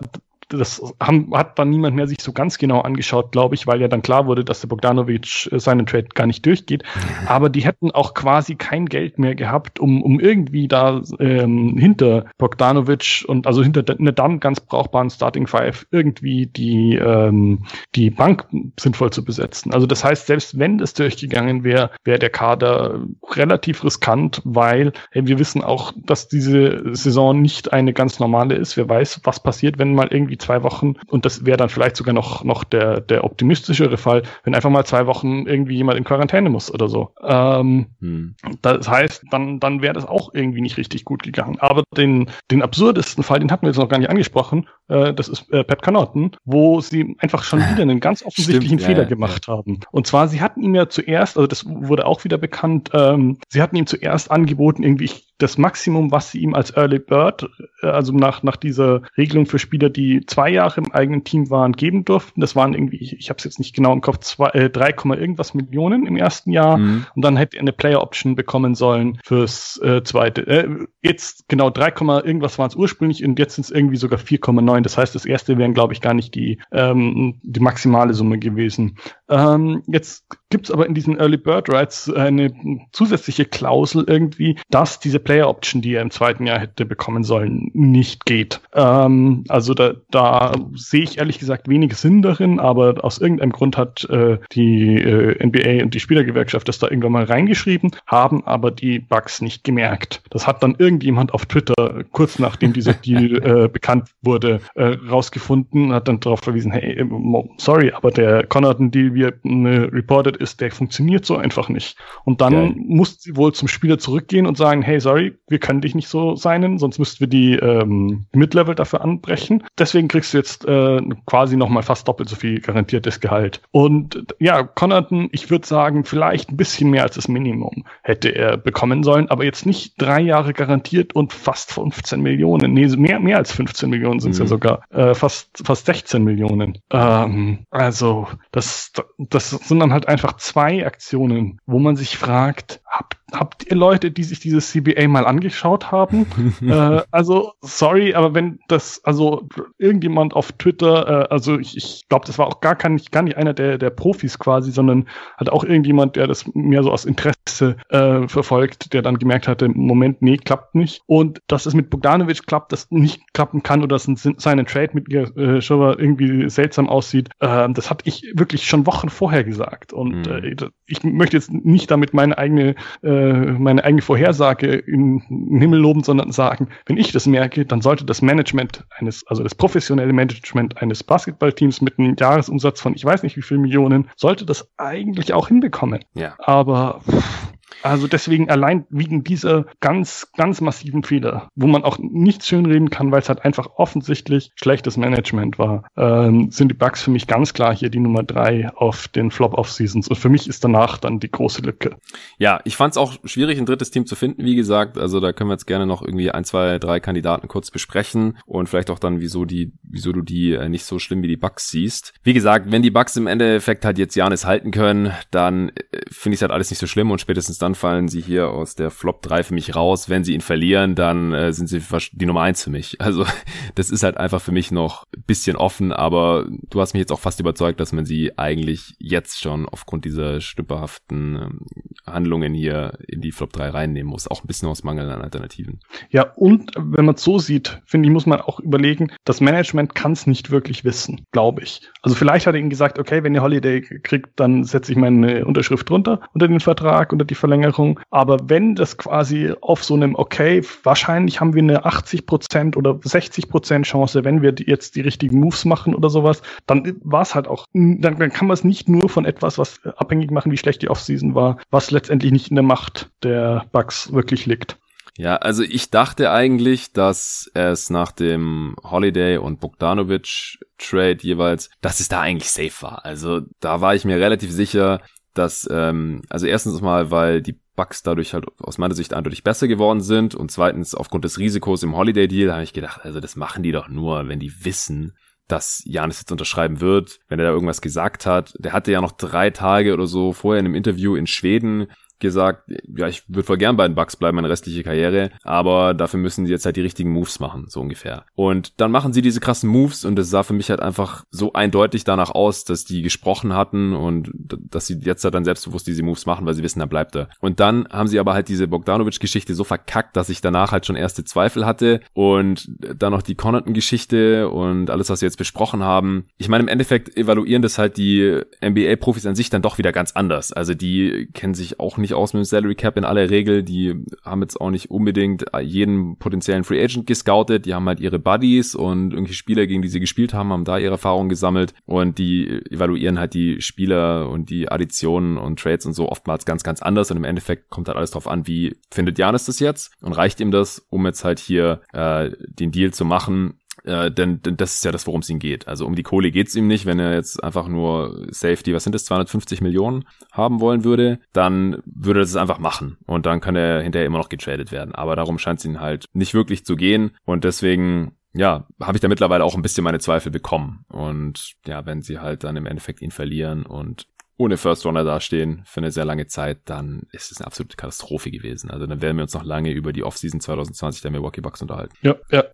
das haben, hat dann niemand mehr sich so ganz genau angeschaut, glaube ich, weil ja dann klar wurde, dass der Bogdanovic äh, seinen Trade gar nicht durchgeht. Aber die hätten auch quasi kein Geld mehr gehabt, um, um irgendwie da ähm, hinter Bogdanovic und also hinter einer dann ganz brauchbaren Starting Five irgendwie die, ähm, die Bank sinnvoll zu besetzen. Also das heißt, selbst wenn das durchgegangen wäre, wäre der Kader relativ riskant, weil hey, wir wissen auch, dass diese Saison nicht eine ganz normale ist. Wer weiß, was passiert, wenn mal irgendwie zwei Wochen, und das wäre dann vielleicht sogar noch, noch der, der optimistischere Fall, wenn einfach mal zwei Wochen irgendwie jemand in Quarantäne muss oder so. Ähm, hm. Das heißt, dann, dann wäre das auch irgendwie nicht richtig gut gegangen. Aber den, den absurdesten Fall, den hatten wir jetzt noch gar nicht angesprochen, äh, das ist äh, Pat Connaughton, wo sie einfach schon wieder einen ganz offensichtlichen Stimmt, Fehler ja, gemacht ja. haben. Und zwar, sie hatten ihm ja zuerst, also das wurde auch wieder bekannt, ähm, sie hatten ihm zuerst angeboten, irgendwie, ich das Maximum, was sie ihm als Early Bird, äh, also nach, nach dieser Regelung für Spieler, die zwei Jahre im eigenen Team waren, geben durften. Das waren irgendwie, ich, ich habe es jetzt nicht genau im Kopf, zwei, äh, 3, irgendwas Millionen im ersten Jahr. Mhm. Und dann hätte er eine Player Option bekommen sollen fürs äh, zweite. Äh, jetzt genau 3, irgendwas waren es ursprünglich und jetzt sind es irgendwie sogar 4,9. Das heißt, das erste wären, glaube ich, gar nicht die, ähm, die maximale Summe gewesen. Ähm, jetzt gibt's aber in diesen Early Bird Rights eine zusätzliche Klausel irgendwie, dass diese Player Option, die er im zweiten Jahr hätte bekommen sollen, nicht geht. Ähm, also da, da sehe ich ehrlich gesagt wenig Sinn darin, aber aus irgendeinem Grund hat äh, die äh, NBA und die Spielergewerkschaft das da irgendwann mal reingeschrieben, haben aber die Bugs nicht gemerkt. Das hat dann irgendjemand auf Twitter kurz nachdem dieser Deal äh, bekannt wurde äh, rausgefunden, hat dann darauf verwiesen, hey, sorry, aber der Connaughton-Deal, er äh, reported ist, der funktioniert so einfach nicht. Und dann Geil. mussten sie wohl zum Spieler zurückgehen und sagen, hey, sorry, wir können dich nicht so signen, sonst müssten wir die ähm, Mid-Level dafür anbrechen. Deswegen kriegst du jetzt äh, quasi nochmal fast doppelt so viel garantiertes Gehalt. Und ja, Connaughton, ich würde sagen, vielleicht ein bisschen mehr als das Minimum hätte er bekommen sollen, aber jetzt nicht drei Jahre garantiert und fast 15 Millionen. Nee, mehr, mehr als 15 Millionen sind es mhm. ja sogar. Äh, fast, fast 16 Millionen. Ähm, also, das, das sind dann halt einfach zwei Aktionen, wo man sich fragt, habt habt ihr Leute, die sich dieses CBA mal angeschaut haben? äh, also, sorry, aber wenn das, also irgendjemand auf Twitter, äh, also ich, ich glaube, das war auch gar, kein, gar nicht einer der, der Profis quasi, sondern hat auch irgendjemand, der das mehr so aus Interesse äh, verfolgt, der dann gemerkt hatte, Moment, nee, klappt nicht. Und dass es mit Bogdanovic klappt, das nicht klappen kann oder dass seine Trade mit ihr äh, schon irgendwie seltsam aussieht, äh, das hatte ich wirklich schon Wochen vorher gesagt. Und mhm. äh, ich möchte jetzt nicht damit meine eigene äh, äh, meine eigene Vorhersage in den Himmel loben, sondern sagen, wenn ich das merke, dann sollte das Management eines, also das professionelle Management eines Basketballteams mit einem Jahresumsatz von ich weiß nicht wie viel Millionen, sollte das eigentlich auch hinbekommen. Ja. Aber pff, Also deswegen allein wegen dieser ganz, ganz massiven Fehler, wo man auch nichts schönreden kann, weil es halt einfach offensichtlich schlechtes Management war, ähm, sind die Bugs für mich ganz klar hier die Nummer drei auf den Flop-Off-Seasons. Und für mich ist danach dann die große Lücke. Ja, ich fand es auch schwierig, ein drittes Team zu finden, wie gesagt. Also da können wir jetzt gerne noch irgendwie ein, zwei, drei Kandidaten kurz besprechen und vielleicht auch dann, wieso die, wieso du die äh, nicht so schlimm wie die Bugs siehst. Wie gesagt, wenn die Bugs im Endeffekt halt jetzt Janis halten können, dann äh, finde ich halt alles nicht so schlimm und spätestens dann fallen sie hier aus der Flop 3 für mich raus. Wenn sie ihn verlieren, dann äh, sind sie die Nummer 1 für mich. Also das ist halt einfach für mich noch bisschen offen, aber du hast mich jetzt auch fast überzeugt, dass man sie eigentlich jetzt schon aufgrund dieser stümperhaften ähm, Handlungen hier in die Flop 3 reinnehmen muss. Auch ein bisschen aus Mangel an Alternativen. Ja, und wenn man es so sieht, finde ich, muss man auch überlegen, das Management kann es nicht wirklich wissen, glaube ich. Also vielleicht hat er ihnen gesagt, okay, wenn ihr Holiday kriegt, dann setze ich meine Unterschrift drunter unter den Vertrag, unter die Verlängerung. Aber wenn das quasi auf so einem, okay, wahrscheinlich haben wir eine 80 Prozent oder 60 Prozent Chance, wenn wir jetzt die richtigen Moves machen oder sowas, dann war es halt auch, dann, dann kann man es nicht nur von etwas, was abhängig machen, wie schlecht die Offseason war, was letztendlich nicht in der Macht der Bugs wirklich liegt. Ja, also ich dachte eigentlich, dass es nach dem Holiday und Bogdanovic Trade jeweils, dass es da eigentlich safe war. Also da war ich mir relativ sicher, dass, ähm, also erstens mal, weil die Bugs dadurch halt aus meiner Sicht eindeutig besser geworden sind und zweitens aufgrund des Risikos im Holiday Deal habe ich gedacht, also das machen die doch nur, wenn die wissen, dass Janis jetzt unterschreiben wird, wenn er da irgendwas gesagt hat. Der hatte ja noch drei Tage oder so vorher in einem Interview in Schweden gesagt, ja, ich würde voll gern bei den Bucks bleiben, meine restliche Karriere, aber dafür müssen sie jetzt halt die richtigen Moves machen, so ungefähr. Und dann machen sie diese krassen Moves und es sah für mich halt einfach so eindeutig danach aus, dass die gesprochen hatten und dass sie jetzt halt dann selbstbewusst diese Moves machen, weil sie wissen, dann bleibt er. Und dann haben sie aber halt diese Bogdanovic-Geschichte so verkackt, dass ich danach halt schon erste Zweifel hatte und dann noch die Connaughton-Geschichte und alles, was wir jetzt besprochen haben. Ich meine, im Endeffekt evaluieren das halt die NBA-Profis an sich dann doch wieder ganz anders. Also die kennen sich auch nicht nicht aus mit dem Salary Cap in aller Regel. Die haben jetzt auch nicht unbedingt jeden potenziellen Free Agent gescoutet. Die haben halt ihre Buddies und irgendwelche Spieler, gegen die sie gespielt haben, haben da ihre Erfahrungen gesammelt und die evaluieren halt die Spieler und die Additionen und Trades und so oftmals ganz, ganz anders und im Endeffekt kommt halt alles drauf an, wie findet Janis das jetzt und reicht ihm das, um jetzt halt hier äh, den Deal zu machen äh, denn, denn das ist ja das, worum es ihm geht. Also um die Kohle geht's ihm nicht. Wenn er jetzt einfach nur Safety, was sind das, 250 Millionen haben wollen würde, dann würde er das einfach machen. Und dann kann er hinterher immer noch getradet werden. Aber darum scheint es ihm halt nicht wirklich zu gehen. Und deswegen ja, habe ich da mittlerweile auch ein bisschen meine Zweifel bekommen. Und ja, wenn sie halt dann im Endeffekt ihn verlieren und ohne First Runner dastehen für eine sehr lange Zeit, dann ist es eine absolute Katastrophe gewesen. Also dann werden wir uns noch lange über die Offseason 2020 der Milwaukee Bucks unterhalten. Ja, ja.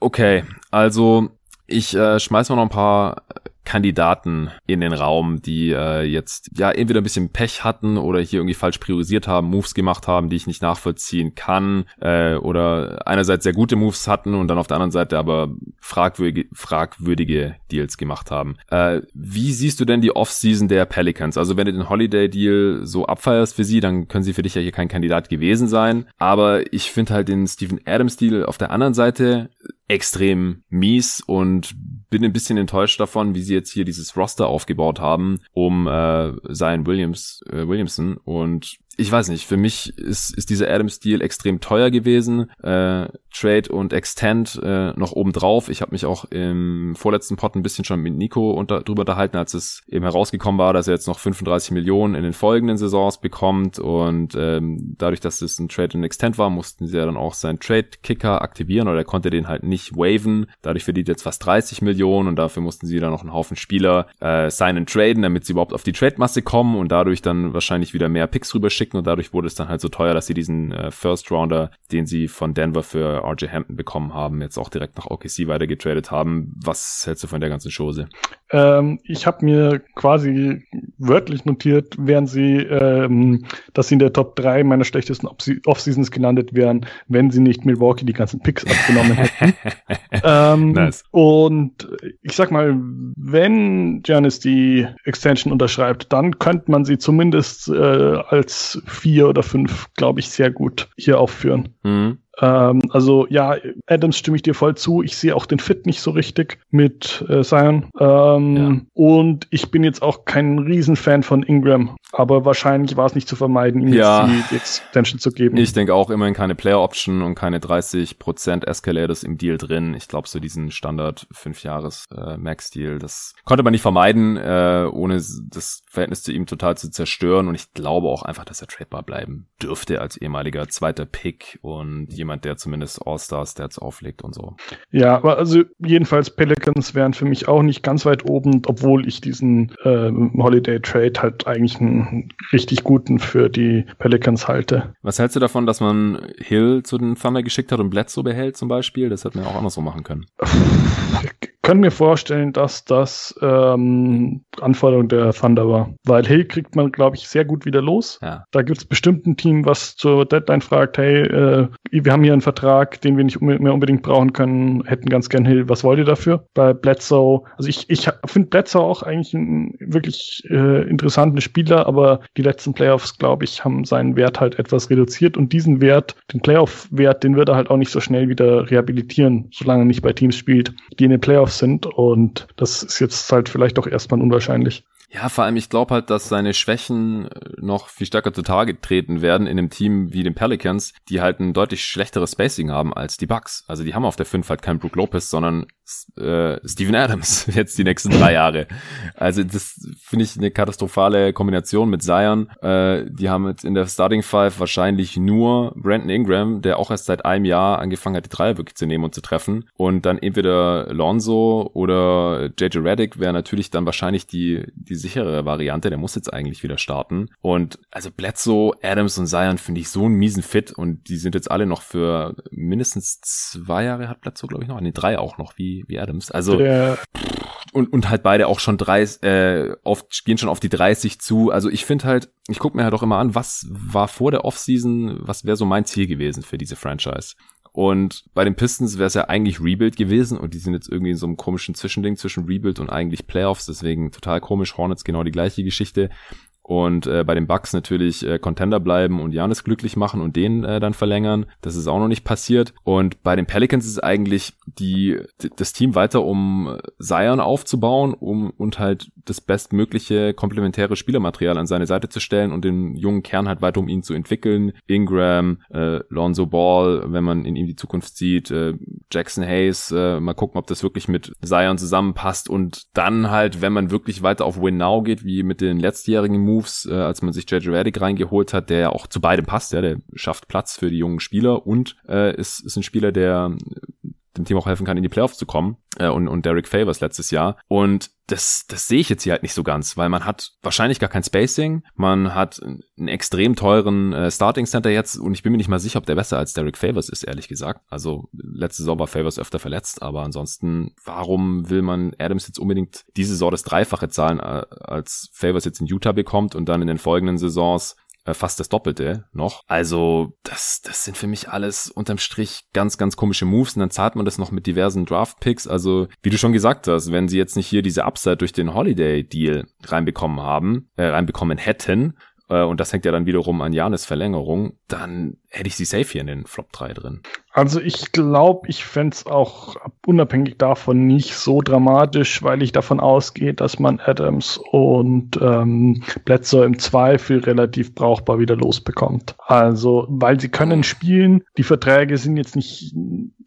Okay, also ich äh, schmeiß mal noch ein paar Kandidaten in den Raum, die äh, jetzt ja entweder ein bisschen Pech hatten oder hier irgendwie falsch priorisiert haben, Moves gemacht haben, die ich nicht nachvollziehen kann äh, oder einerseits sehr gute Moves hatten und dann auf der anderen Seite aber fragwürdige, fragwürdige Deals gemacht haben. Äh, wie siehst du denn die Offseason der Pelicans? Also wenn du den Holiday Deal so abfeierst für sie, dann können sie für dich ja hier kein Kandidat gewesen sein. Aber ich finde halt den Steven Adams Deal auf der anderen Seite extrem mies und bin ein bisschen enttäuscht davon, wie sie jetzt hier dieses Roster aufgebaut haben, um äh, Zion Williams, äh, Williamson. Und ich weiß nicht, für mich ist, ist dieser Adams-Deal extrem teuer gewesen. Äh, Trade und Extend äh, noch obendrauf. Ich habe mich auch im vorletzten Pod ein bisschen schon mit Nico unter, drüber unterhalten, als es eben herausgekommen war, dass er jetzt noch 35 Millionen in den folgenden Saisons bekommt. Und ähm, dadurch, dass es ein Trade und Extend war, mussten sie ja dann auch seinen Trade-Kicker aktivieren oder er konnte den halt nicht waven. Dadurch verdient er jetzt fast 30 Millionen und dafür mussten sie dann noch einen Haufen Spieler äh, signen traden, damit sie überhaupt auf die Trade-Masse kommen und dadurch dann wahrscheinlich wieder mehr Picks rüberschicken schicken und dadurch wurde es dann halt so teuer, dass sie diesen äh, First Rounder, den sie von Denver für RJ Hampton bekommen haben, jetzt auch direkt nach OKC weitergetradet haben. Was hältst du von der ganzen Chose? Ähm, ich habe mir quasi wörtlich notiert, während sie, ähm, dass sie in der Top 3 meiner schlechtesten Off-Seasons gelandet wären, wenn sie nicht Milwaukee die ganzen Picks abgenommen hätten. ähm, nice. Und ich sag mal, wenn Giannis die Extension unterschreibt, dann könnte man sie zumindest äh, als vier oder fünf, glaube ich, sehr gut hier aufführen. Mhm. Ähm, also ja, Adams stimme ich dir voll zu. Ich sehe auch den Fit nicht so richtig mit äh, Zion. Ähm, ja. Und ich bin jetzt auch kein Riesenfan von Ingram. Aber wahrscheinlich war es nicht zu vermeiden, ihm ja, jetzt die, die, Extension zu geben. Ich denke auch immerhin keine Player Option und keine 30% Escalators im Deal drin. Ich glaube, so diesen Standard 5 Jahres äh, Max Deal, das konnte man nicht vermeiden, äh, ohne das Verhältnis zu ihm total zu zerstören. Und ich glaube auch einfach, dass er tradebar bleiben dürfte als ehemaliger zweiter Pick und jemand, der zumindest All-Star-Stats auflegt und so. Ja, aber also jedenfalls Pelicans wären für mich auch nicht ganz weit oben, obwohl ich diesen äh, Holiday Trade halt eigentlich einen richtig guten für die Pelicans halte. Was hältst du davon, dass man Hill zu den Thunder geschickt hat und Bledsoe behält zum Beispiel? Das hätte man ja auch anders so machen können. Können mir vorstellen, dass das ähm, Anforderung der Thunder war. Weil Hill kriegt man, glaube ich, sehr gut wieder los. Ja. Da gibt es bestimmt ein Team, was zur Deadline fragt, hey, äh, wir haben hier einen Vertrag, den wir nicht mehr unbedingt brauchen können, hätten ganz gern Hill, was wollt ihr dafür? Bei Bledsoe, also ich, ich finde Bledsoe auch eigentlich einen wirklich äh, interessanten Spieler, aber die letzten Playoffs, glaube ich, haben seinen Wert halt etwas reduziert und diesen Wert, den Playoff-Wert, den wird er halt auch nicht so schnell wieder rehabilitieren, solange er nicht bei Teams spielt, die in den Playoffs sind. Und das ist jetzt halt vielleicht auch erstmal unwahrscheinlich. Ja, vor allem, ich glaube halt, dass seine Schwächen äh, noch viel stärker zutage treten werden in einem Team wie den Pelicans, die halt ein deutlich schlechteres Spacing haben als die Bucks. Also die haben auf der 5 halt keinen Brook Lopez, sondern äh, Steven Adams jetzt die nächsten drei Jahre. Also das finde ich eine katastrophale Kombination mit Zion. Äh, die haben jetzt in der Starting Five wahrscheinlich nur Brandon Ingram, der auch erst seit einem Jahr angefangen hat, die Dreier wirklich zu nehmen und zu treffen. Und dann entweder Lonzo oder JJ Reddick wäre natürlich dann wahrscheinlich die, die sichere Variante. Der muss jetzt eigentlich wieder starten. Und also Bledsoe, Adams und Zion finde ich so einen miesen Fit und die sind jetzt alle noch für mindestens zwei Jahre hat Bledsoe, glaube ich, noch. Nee, drei auch noch, wie, wie Adams. Also der und, und halt beide auch schon drei, äh, oft gehen schon auf die 30 zu. Also ich finde halt, ich gucke mir halt auch immer an, was war vor der Offseason, was wäre so mein Ziel gewesen für diese Franchise. Und bei den Pistons wäre es ja eigentlich Rebuild gewesen und die sind jetzt irgendwie in so einem komischen Zwischending zwischen Rebuild und eigentlich Playoffs, deswegen total komisch. Hornets genau die gleiche Geschichte und äh, bei den Bucks natürlich äh, Contender bleiben und Janis glücklich machen und den äh, dann verlängern. Das ist auch noch nicht passiert. Und bei den Pelicans ist eigentlich die, das Team weiter, um Zion aufzubauen, um und halt das bestmögliche komplementäre Spielermaterial an seine Seite zu stellen und den jungen Kern halt weiter um ihn zu entwickeln. Ingram, äh, Lonzo Ball, wenn man in ihm die Zukunft sieht, äh, Jackson Hayes, äh, mal gucken, ob das wirklich mit Zion zusammenpasst und dann halt, wenn man wirklich weiter auf Win Now geht, wie mit den letztjährigen Moves, Moves, äh, als man sich JJ Redick reingeholt hat, der ja auch zu beidem passt, ja, der schafft Platz für die jungen Spieler und äh, ist, ist ein Spieler, der dem Team auch helfen kann, in die Playoffs zu kommen. Äh, und, und Derek Favors letztes Jahr. Und das, das sehe ich jetzt hier halt nicht so ganz, weil man hat wahrscheinlich gar kein Spacing, man hat einen extrem teuren äh, Starting Center jetzt und ich bin mir nicht mal sicher, ob der besser als Derek Favors ist, ehrlich gesagt. Also letzte Saison war Favors öfter verletzt, aber ansonsten, warum will man Adams jetzt unbedingt diese Saison das Dreifache zahlen, äh, als Favors jetzt in Utah bekommt und dann in den folgenden Saisons fast das Doppelte noch. Also das, das sind für mich alles unterm Strich ganz, ganz komische Moves und dann zahlt man das noch mit diversen Draft-Picks. Also wie du schon gesagt hast, wenn sie jetzt nicht hier diese Upside durch den Holiday-Deal reinbekommen haben, äh, reinbekommen hätten, äh, und das hängt ja dann wiederum an Janis Verlängerung, dann hätte ich sie safe hier in den Flop 3 drin. Also ich glaube, ich fände es auch unabhängig davon nicht so dramatisch, weil ich davon ausgehe, dass man Adams und ähm, Bledsoe im Zweifel relativ brauchbar wieder losbekommt. Also, weil sie können spielen, die Verträge sind jetzt nicht,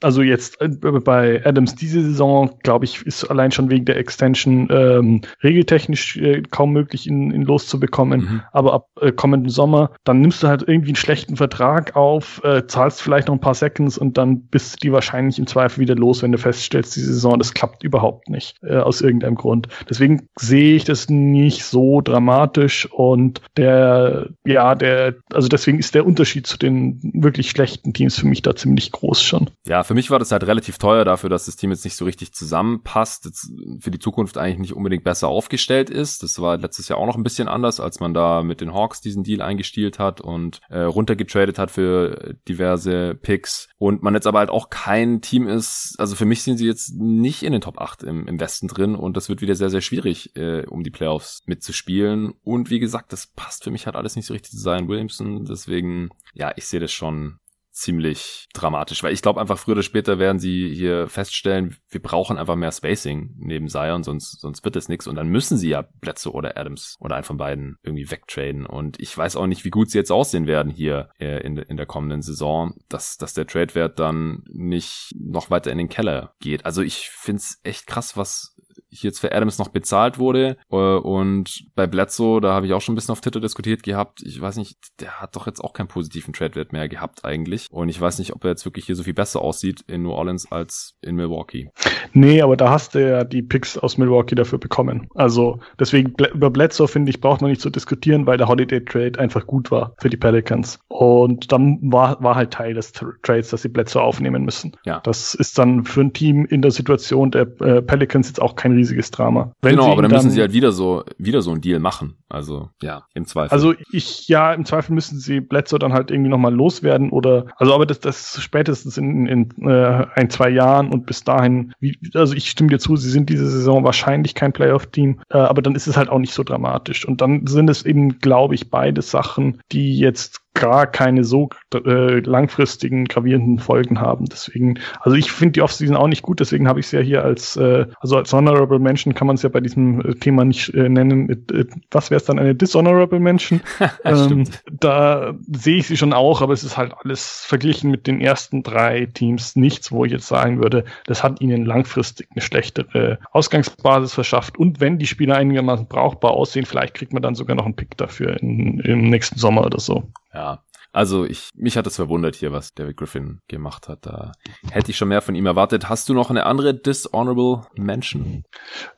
also jetzt äh, bei Adams diese Saison, glaube ich, ist allein schon wegen der Extension ähm, regeltechnisch äh, kaum möglich, ihn, ihn loszubekommen. Mhm. Aber ab äh, kommenden Sommer, dann nimmst du halt irgendwie einen schlechten Vertrag auf, äh, zahlst vielleicht noch ein paar Seconds und dann bist du die wahrscheinlich im Zweifel wieder los, wenn du feststellst, die Saison, das klappt überhaupt nicht, äh, aus irgendeinem Grund. Deswegen sehe ich das nicht so dramatisch und der, ja, der, also deswegen ist der Unterschied zu den wirklich schlechten Teams für mich da ziemlich groß schon. Ja, für mich war das halt relativ teuer dafür, dass das Team jetzt nicht so richtig zusammenpasst, jetzt für die Zukunft eigentlich nicht unbedingt besser aufgestellt ist. Das war letztes Jahr auch noch ein bisschen anders, als man da mit den Hawks diesen Deal eingestielt hat und äh, runtergetradet hat für diverse Picks und man jetzt aber halt auch kein Team ist, also für mich sind sie jetzt nicht in den Top 8 im, im Westen drin und das wird wieder sehr, sehr schwierig, äh, um die Playoffs mitzuspielen. Und wie gesagt, das passt für mich halt alles nicht so richtig zu sein, Williamson. Deswegen, ja, ich sehe das schon ziemlich dramatisch, weil ich glaube einfach früher oder später werden sie hier feststellen, wir brauchen einfach mehr Spacing neben Zion, sonst, sonst wird es nichts und dann müssen sie ja Plätze oder Adams oder einen von beiden irgendwie wegtraden und ich weiß auch nicht, wie gut sie jetzt aussehen werden hier äh, in, in der kommenden Saison, dass, dass der Trade-Wert dann nicht noch weiter in den Keller geht. Also ich finde es echt krass, was jetzt für Adams noch bezahlt wurde. Äh, und bei Bledsoe, da habe ich auch schon ein bisschen auf Twitter diskutiert gehabt. Ich weiß nicht, der hat doch jetzt auch keinen positiven Trade-Wert mehr gehabt eigentlich. Und ich weiß nicht, ob er jetzt wirklich hier so viel besser aussieht in New Orleans als in Milwaukee. Nee, aber da hast du ja die Picks aus Milwaukee dafür bekommen. Also deswegen über Bledsoe, finde ich, braucht man nicht zu diskutieren, weil der Holiday Trade einfach gut war für die Pelicans. Und dann war, war halt Teil des Trades, dass sie Bledsoe aufnehmen müssen. Ja. Das ist dann für ein Team in der Situation der äh, Pelicans jetzt auch kein riesiges Drama. Wenn genau, aber dann, dann müssen sie halt wieder so, wieder so einen Deal machen. Also, ja, im Zweifel. Also, ich, ja, im Zweifel müssen sie Bledsoe dann halt irgendwie nochmal loswerden oder, also, aber das, das spätestens in, in äh, ein, zwei Jahren und bis dahin, wie, also ich stimme dir zu, sie sind diese Saison wahrscheinlich kein Playoff-Team, äh, aber dann ist es halt auch nicht so dramatisch. Und dann sind es eben, glaube ich, beide Sachen, die jetzt gar keine so äh, langfristigen gravierenden Folgen haben. Deswegen, also ich finde die Offseason auch nicht gut, deswegen habe ich es ja hier als, äh, also als Honorable Mention kann man es ja bei diesem äh, Thema nicht äh, nennen. Äh, was wäre es dann, eine Dishonorable Mention? ähm, da sehe ich sie schon auch, aber es ist halt alles verglichen mit den ersten drei Teams nichts, wo ich jetzt sagen würde, das hat ihnen langfristig eine schlechtere Ausgangsbasis verschafft. Und wenn die Spieler einigermaßen brauchbar aussehen, vielleicht kriegt man dann sogar noch einen Pick dafür in, im nächsten Sommer oder so. Ja, also ich, mich hat es verwundert hier, was David Griffin gemacht hat. Da hätte ich schon mehr von ihm erwartet. Hast du noch eine andere Dishonorable Mention?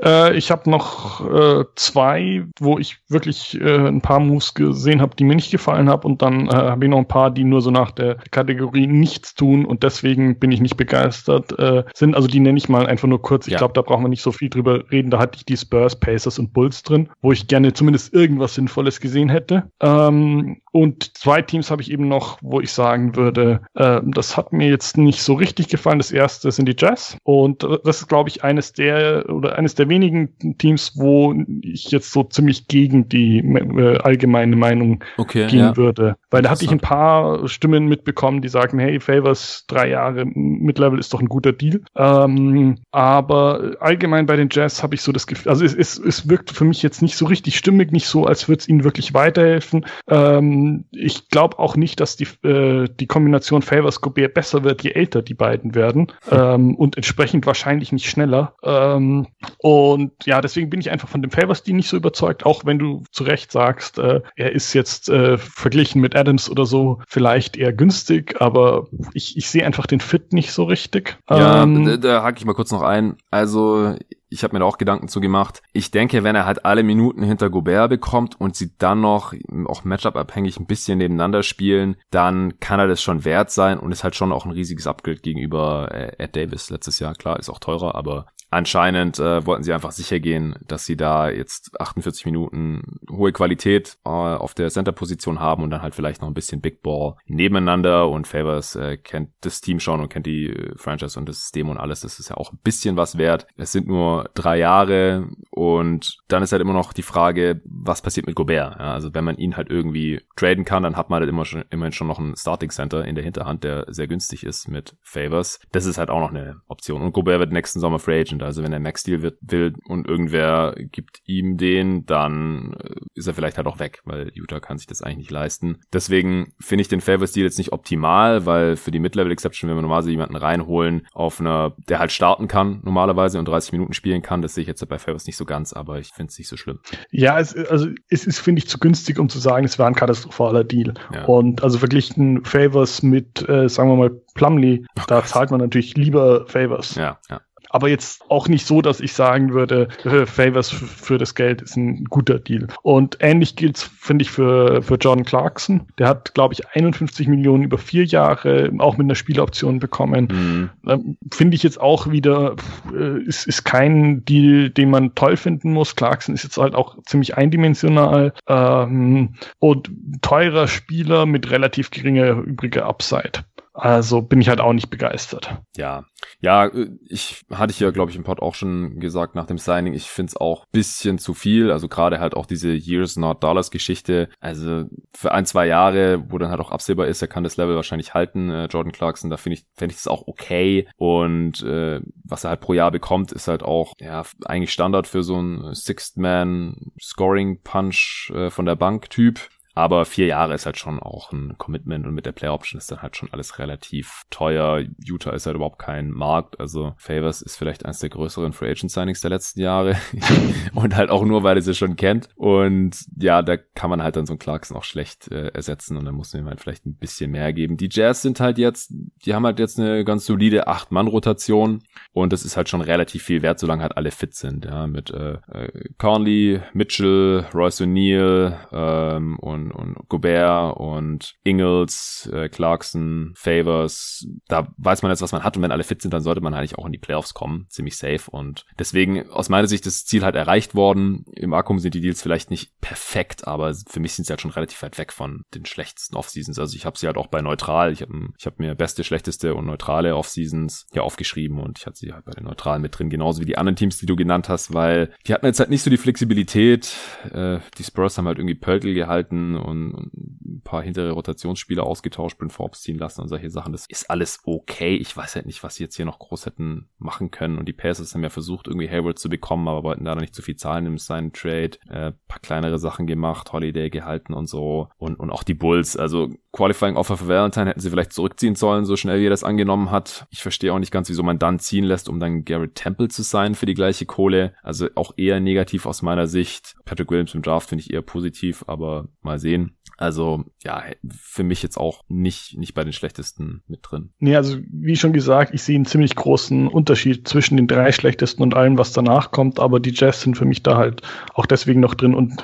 Äh, ich habe noch äh, zwei, wo ich wirklich äh, ein paar Moves gesehen habe, die mir nicht gefallen haben. Und dann äh, habe ich noch ein paar, die nur so nach der Kategorie nichts tun und deswegen bin ich nicht begeistert äh, sind. Also die nenne ich mal einfach nur kurz. Ich ja. glaube, da brauchen wir nicht so viel drüber reden. Da hatte ich die Spurs, Pacers und Bulls drin, wo ich gerne zumindest irgendwas Sinnvolles gesehen hätte. Ähm, und zwei Teams habe ich eben noch, wo ich sagen würde, äh, das hat mir jetzt nicht so richtig gefallen. Das erste sind die Jazz. Und das ist, glaube ich, eines der oder eines der wenigen Teams, wo ich jetzt so ziemlich gegen die äh, allgemeine Meinung okay, gehen ja. würde. Weil da hatte ich ein paar Stimmen mitbekommen, die sagen, hey, Favors drei Jahre Mid-Level ist doch ein guter Deal. Ähm, aber allgemein bei den Jazz habe ich so das Gefühl, also es, es, es wirkt für mich jetzt nicht so richtig stimmig, nicht so, als würde es ihnen wirklich weiterhelfen. Ähm, ich glaube auch nicht, dass die, äh, die Kombination Favors Gobert besser wird, je älter die beiden werden. Ähm, und entsprechend wahrscheinlich nicht schneller. Ähm, und ja, deswegen bin ich einfach von dem Favors die nicht so überzeugt, auch wenn du zu Recht sagst, äh, er ist jetzt äh, verglichen mit Adams oder so vielleicht eher günstig, aber ich, ich sehe einfach den Fit nicht so richtig. Ja, ähm, da, da hake ich mal kurz noch ein. Also ich habe mir da auch Gedanken zu gemacht. Ich denke, wenn er halt alle Minuten hinter Gobert bekommt und sie dann noch auch Matchup-abhängig ein bisschen nebeneinander spielen, dann kann er das schon wert sein und ist halt schon auch ein riesiges Upgrade gegenüber äh, Ed Davis letztes Jahr. Klar, ist auch teurer, aber anscheinend äh, wollten sie einfach sicher gehen, dass sie da jetzt 48 Minuten hohe Qualität äh, auf der Center-Position haben und dann halt vielleicht noch ein bisschen Big Ball nebeneinander und Favors äh, kennt das Team schon und kennt die äh, Franchise und das System und alles. Das ist ja auch ein bisschen was wert. Es sind nur drei Jahre und dann ist halt immer noch die Frage, was passiert mit Gobert? Ja, also wenn man ihn halt irgendwie traden kann, dann hat man halt immer schon, immerhin schon noch ein Starting Center in der Hinterhand, der sehr günstig ist mit Favors. Das ist halt auch noch eine Option. Und Gobert wird nächsten Sommer Free Agent also wenn er Max-Deal will und irgendwer gibt ihm den, dann äh, ist er vielleicht halt auch weg, weil Utah kann sich das eigentlich nicht leisten. Deswegen finde ich den Favors-Deal jetzt nicht optimal, weil für die Mid-Level-Exception, wenn wir normalerweise jemanden reinholen, auf einer, der halt starten kann normalerweise und 30 Minuten spielen kann, das sehe ich jetzt bei Favors nicht so ganz, aber ich finde es nicht so schlimm. Ja, es, also es ist, finde ich, zu günstig, um zu sagen, es war ein katastrophaler Deal. Ja. Und also verglichen Favors mit, äh, sagen wir mal, Plumlee, oh da Gott. zahlt man natürlich lieber Favors. Ja, ja aber jetzt auch nicht so, dass ich sagen würde, äh, Favors für das Geld ist ein guter Deal. Und ähnlich gilt es, finde ich, für, für Jordan Clarkson. Der hat, glaube ich, 51 Millionen über vier Jahre auch mit einer Spieloption bekommen. Mhm. Ähm, finde ich jetzt auch wieder, äh, ist, ist kein Deal, den man toll finden muss. Clarkson ist jetzt halt auch ziemlich eindimensional ähm, und teurer Spieler mit relativ geringer übriger Upside. Also bin ich halt auch nicht begeistert. Ja, ja, ich hatte ich ja, glaube ich, im Pod auch schon gesagt nach dem Signing, ich finde es auch bisschen zu viel. Also gerade halt auch diese Years Not Dollars Geschichte. Also für ein, zwei Jahre, wo dann halt auch absehbar ist, er kann das Level wahrscheinlich halten, äh, Jordan Clarkson, da finde ich, fände ich das auch okay. Und äh, was er halt pro Jahr bekommt, ist halt auch ja eigentlich Standard für so ein Sixth Man Scoring Punch äh, von der Bank Typ. Aber vier Jahre ist halt schon auch ein Commitment und mit der Play Option ist dann halt schon alles relativ teuer. Utah ist halt überhaupt kein Markt. Also Favors ist vielleicht eines der größeren Free Agent Signings der letzten Jahre. und halt auch nur, weil er sie schon kennt. Und ja, da kann man halt dann so einen Clarkson auch schlecht äh, ersetzen und dann muss man ihm halt vielleicht ein bisschen mehr geben. Die Jazz sind halt jetzt, die haben halt jetzt eine ganz solide Acht-Mann-Rotation und das ist halt schon relativ viel wert, solange halt alle fit sind. Ja, mit äh, äh Conley, Mitchell, Royce O'Neal ähm, und und, und Gobert und Ingles, äh, Clarkson, Favors. Da weiß man jetzt, was man hat und wenn alle fit sind, dann sollte man eigentlich auch in die Playoffs kommen. Ziemlich safe und deswegen aus meiner Sicht das Ziel halt erreicht worden. Im Akkum sind die Deals vielleicht nicht perfekt, aber für mich sind sie halt schon relativ weit weg von den schlechtesten Off-Seasons. Also ich habe sie halt auch bei neutral. Ich habe ich hab mir beste, schlechteste und neutrale Off-Seasons hier aufgeschrieben und ich hatte sie halt bei den neutralen mit drin, genauso wie die anderen Teams, die du genannt hast, weil die hatten jetzt halt nicht so die Flexibilität. Äh, die Spurs haben halt irgendwie Pöltl gehalten und, und ein paar hintere Rotationsspieler ausgetauscht, Bryn Forbes ziehen lassen und solche Sachen. Das ist alles okay. Ich weiß halt nicht, was sie jetzt hier noch groß hätten machen können. Und die Pacers haben ja versucht, irgendwie Hayward zu bekommen, aber wollten da nicht zu viel zahlen im Sign Trade. Äh, paar kleinere Sachen gemacht, Holiday gehalten und so. Und, und auch die Bulls. Also Qualifying Offer für Valentine hätten sie vielleicht zurückziehen sollen, so schnell wie er das angenommen hat. Ich verstehe auch nicht ganz, wieso man dann ziehen lässt, um dann Garrett Temple zu sein für die gleiche Kohle. Also auch eher negativ aus meiner Sicht. Patrick Williams im Draft finde ich eher positiv, aber mal sehen. Also ja, für mich jetzt auch nicht, nicht bei den schlechtesten mit drin. Nee, also wie schon gesagt, ich sehe einen ziemlich großen Unterschied zwischen den drei schlechtesten und allem, was danach kommt, aber die Jazz sind für mich da halt auch deswegen noch drin und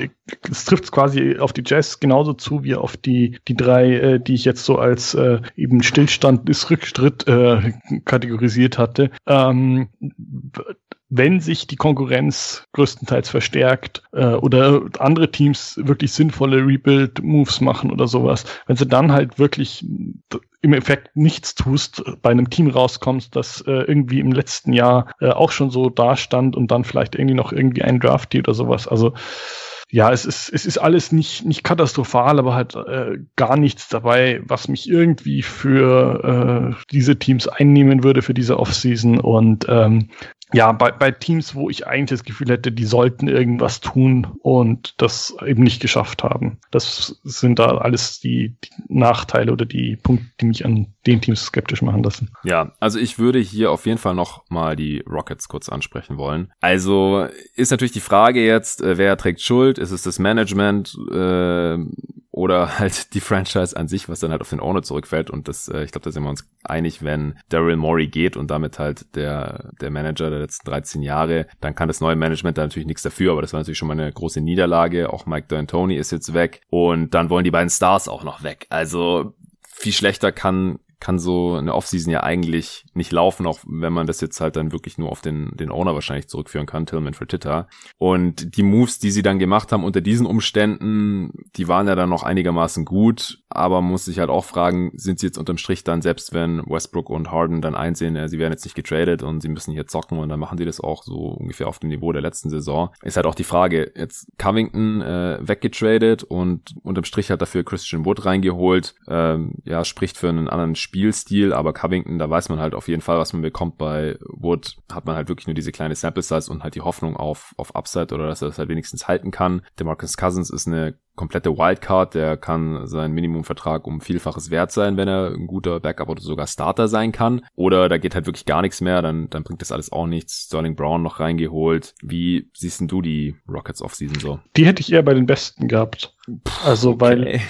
es trifft quasi auf die Jazz genauso zu wie auf die, die drei, äh, die ich jetzt so als äh, eben Stillstand bis Rückstritt äh, kategorisiert hatte. Ähm, wenn sich die Konkurrenz größtenteils verstärkt äh, oder andere Teams wirklich sinnvolle Rebuild-Moves machen oder sowas, wenn sie dann halt wirklich im Effekt nichts tust, bei einem Team rauskommst, das äh, irgendwie im letzten Jahr äh, auch schon so dastand und dann vielleicht irgendwie noch irgendwie ein Draft oder sowas. Also ja, es ist, es ist alles nicht, nicht katastrophal, aber halt äh, gar nichts dabei, was mich irgendwie für äh, diese Teams einnehmen würde für diese Offseason. Und ähm, ja, bei, bei Teams, wo ich eigentlich das Gefühl hätte, die sollten irgendwas tun und das eben nicht geschafft haben. Das sind da alles die, die Nachteile oder die Punkte, die mich an den Teams skeptisch machen lassen. Ja, also ich würde hier auf jeden Fall noch mal die Rockets kurz ansprechen wollen. Also ist natürlich die Frage jetzt, äh, wer trägt Schuld? Ist es das Management? Äh, oder halt die Franchise an sich, was dann halt auf den Owner zurückfällt. Und das, äh, ich glaube, da sind wir uns einig, wenn Daryl Morey geht und damit halt der, der Manager der letzten 13 Jahre, dann kann das neue Management da natürlich nichts dafür, aber das war natürlich schon mal eine große Niederlage. Auch Mike D'Antoni ist jetzt weg und dann wollen die beiden Stars auch noch weg. Also viel schlechter kann kann so eine Offseason ja eigentlich nicht laufen, auch wenn man das jetzt halt dann wirklich nur auf den, den Owner wahrscheinlich zurückführen kann, Tillman Fertitta. Und die Moves, die sie dann gemacht haben unter diesen Umständen, die waren ja dann noch einigermaßen gut, aber man muss sich halt auch fragen, sind sie jetzt unterm Strich dann, selbst wenn Westbrook und Harden dann einsehen, ja, sie werden jetzt nicht getradet und sie müssen hier zocken und dann machen sie das auch so ungefähr auf dem Niveau der letzten Saison, ist halt auch die Frage, jetzt Covington äh, weggetradet und unterm Strich hat dafür Christian Wood reingeholt, ähm, ja, spricht für einen anderen Spielstil, aber Covington, da weiß man halt auf jeden Fall, was man bekommt. Bei Wood hat man halt wirklich nur diese kleine Sample Size und halt die Hoffnung auf, auf Upside oder dass er das halt wenigstens halten kann. Der Marcus Cousins ist eine komplette Wildcard, der kann sein Minimumvertrag um Vielfaches wert sein, wenn er ein guter Backup oder sogar Starter sein kann. Oder da geht halt wirklich gar nichts mehr, dann, dann bringt das alles auch nichts. Sterling Brown noch reingeholt. Wie siehst denn du die Rockets Offseason so? Die hätte ich eher bei den Besten gehabt. Also okay. weil.